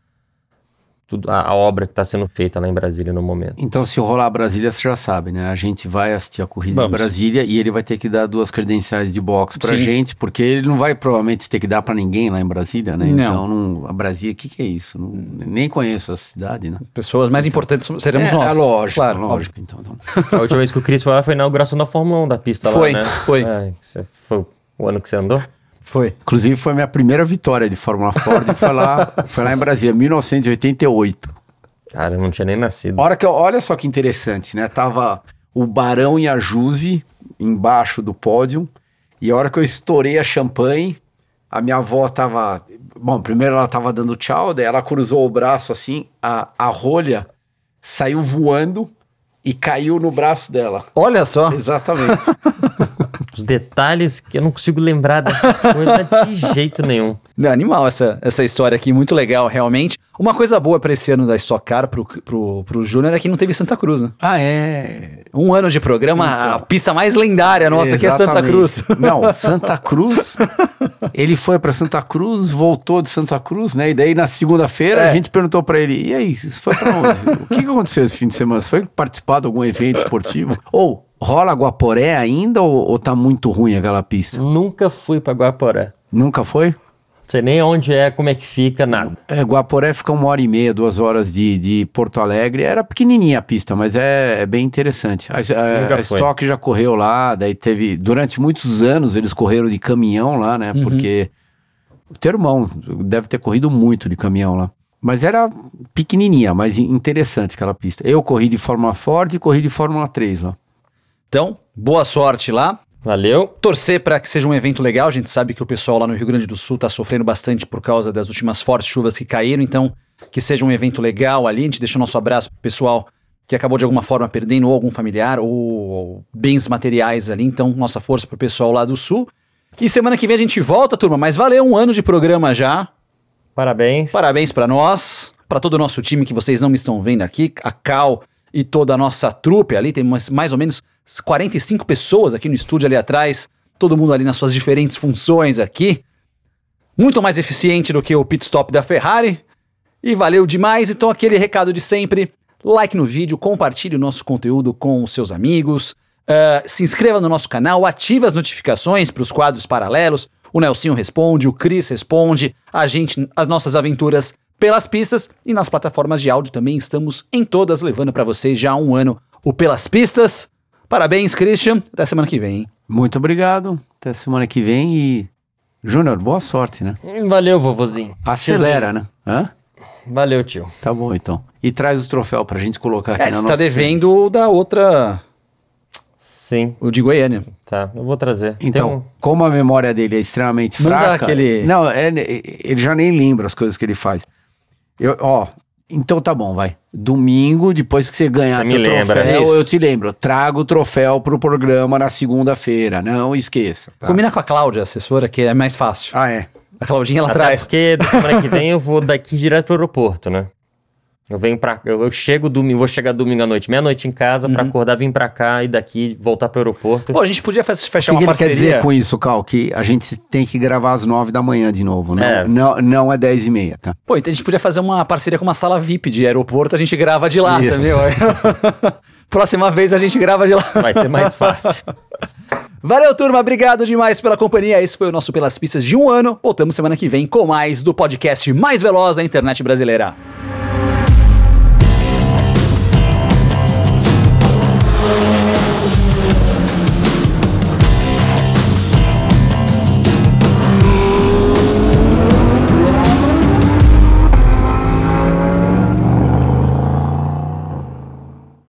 tudo, a, a obra que está sendo feita lá em Brasília no momento. Então, se rolar Brasília, você já sabe, né? A gente vai assistir a corrida Vamos. em Brasília e ele vai ter que dar duas credenciais de boxe pra Sim. gente, porque ele não vai provavelmente ter que dar pra ninguém lá em Brasília, né? Não. Então, não, a Brasília, o que, que é isso? Não- nem conheço a cidade, né? Pessoas mais importantes seremos é, nós. É lógico, Claro, lógico. Então, então. A última vez que o Chris foi lá foi na inauguração da Fórmula 1 da pista Foi, lá, né? foi. É, que você- foi o ano que você andou? Foi. Inclusive, foi a minha primeira vitória de Fórmula Ford, foi lá, foi lá em Brasília, 1988. Cara, eu não tinha nem nascido. Hora que eu, olha só que interessante, né? Tava o Barão e a Juse embaixo do pódio. E a hora que eu estourei a champanhe, a minha avó tava. Bom, primeiro ela tava dando tchau, daí ela cruzou o braço assim, a, a rolha saiu voando e caiu no braço dela. Olha só. Exatamente. Os detalhes que eu não consigo lembrar dessas coisas de jeito nenhum. Não, animal essa, essa história aqui, muito legal, realmente. Uma coisa boa pra esse ano da Stock Car, pro, pro, pro Júnior, é que não teve Santa Cruz, né? ah, é. Um ano de programa, a pista mais lendária nossa, que é Santa. Cruz. Não, Santa Cruz. ele foi pra Santa Cruz, voltou de Santa Cruz, né? E daí na segunda-feira É. a gente perguntou pra ele: e aí, isso foi pra onde? o que, que aconteceu esse fim de semana? Você foi participar de algum evento esportivo? Ou rola Guaporé ainda ou, ou tá muito ruim aquela pista? Nunca fui pra Guaporé. Nunca foi? Não sei nem onde é, como é que fica, nada. É, Guaporé fica uma hora e meia, duas horas de, de Porto Alegre. Era pequenininha a pista, mas é, é bem interessante. A, a, a. Stock já correu lá, daí teve... Durante muitos anos eles correram de caminhão lá, né? Porque o teu irmão deve ter corrido muito de caminhão lá. Mas era pequenininha, mas interessante aquela pista. Eu corri de Fórmula Ford e corri de Fórmula 3 lá. Então, boa sorte lá. Valeu. Torcer para que seja um evento legal. A gente sabe que o pessoal lá no Rio Grande do Sul está sofrendo bastante por causa das últimas fortes chuvas que caíram. Então, que seja um evento legal ali. A gente deixa o nosso abraço pro pessoal que acabou de alguma forma perdendo ou algum familiar ou, ou bens materiais ali. Então, nossa força pro pessoal lá do Sul. E semana que vem a gente volta, turma. Mas valeu um ano de programa já. Parabéns. Parabéns para nós, para todo o nosso time que vocês não me estão vendo aqui, a Cal e toda a nossa trupe ali, tem mais, mais ou menos 45 pessoas aqui no estúdio ali atrás, todo mundo ali nas suas diferentes funções aqui. Muito mais eficiente do que o pit stop da Ferrari. E valeu demais, então aquele recado de sempre, like no vídeo, compartilhe o nosso conteúdo com os seus amigos, ah, se inscreva no nosso canal, ative as notificações para os quadros paralelos. O Nelsinho responde, o Cris responde, a gente, as nossas aventuras pelas pistas e nas plataformas de áudio também estamos em todas, levando para vocês já há um ano o Pelas Pistas. Parabéns, Christian. Até semana que vem. hein? Muito obrigado. Até semana que vem e... Júnior, boa sorte, né? Valeu, vovozinho. Acelera, né? Hã? Valeu, tio. Tá bom, então. E traz o troféu pra gente colocar aqui É, na você nossa... tá devendo o da outra, Sim, o de Goiânia. tá. Eu vou trazer. Então, um- como a memória dele é extremamente Manda fraca... aquele- Não, é, ele já nem lembra as coisas que ele faz. Eu, ó, então tá bom, vai. Domingo, depois que você ganhar Você me lembra, troféu, isso. eu te lembro. Traga o troféu pro programa na segunda-feira, não esqueça. tá? Combina com a Cláudia, assessora, que é mais fácil. Ah, é. A Claudinha ela Até traz. porque semana que vem eu vou daqui direto pro aeroporto, né? Eu venho pra. Eu, eu chego domingo, vou chegar domingo à noite, meia-noite em casa, pra acordar, vir pra cá e daqui voltar pro aeroporto. Pô, a gente podia O fechar que, uma que parceria. quer dizer com isso, Cal? Que a gente tem que gravar às nove da manhã de novo. Não É. não, não é dez e meia, tá? Pô, então a gente podia fazer uma parceria com uma sala VIP de aeroporto, a gente grava de lá, Isso. entendeu? Próxima vez a gente grava de lá. Vai ser mais fácil. Valeu, turma. Obrigado demais pela companhia. Esse foi o nosso Pelas Pistas de um ano. Voltamos semana que vem com mais do podcast mais veloz da internet brasileira.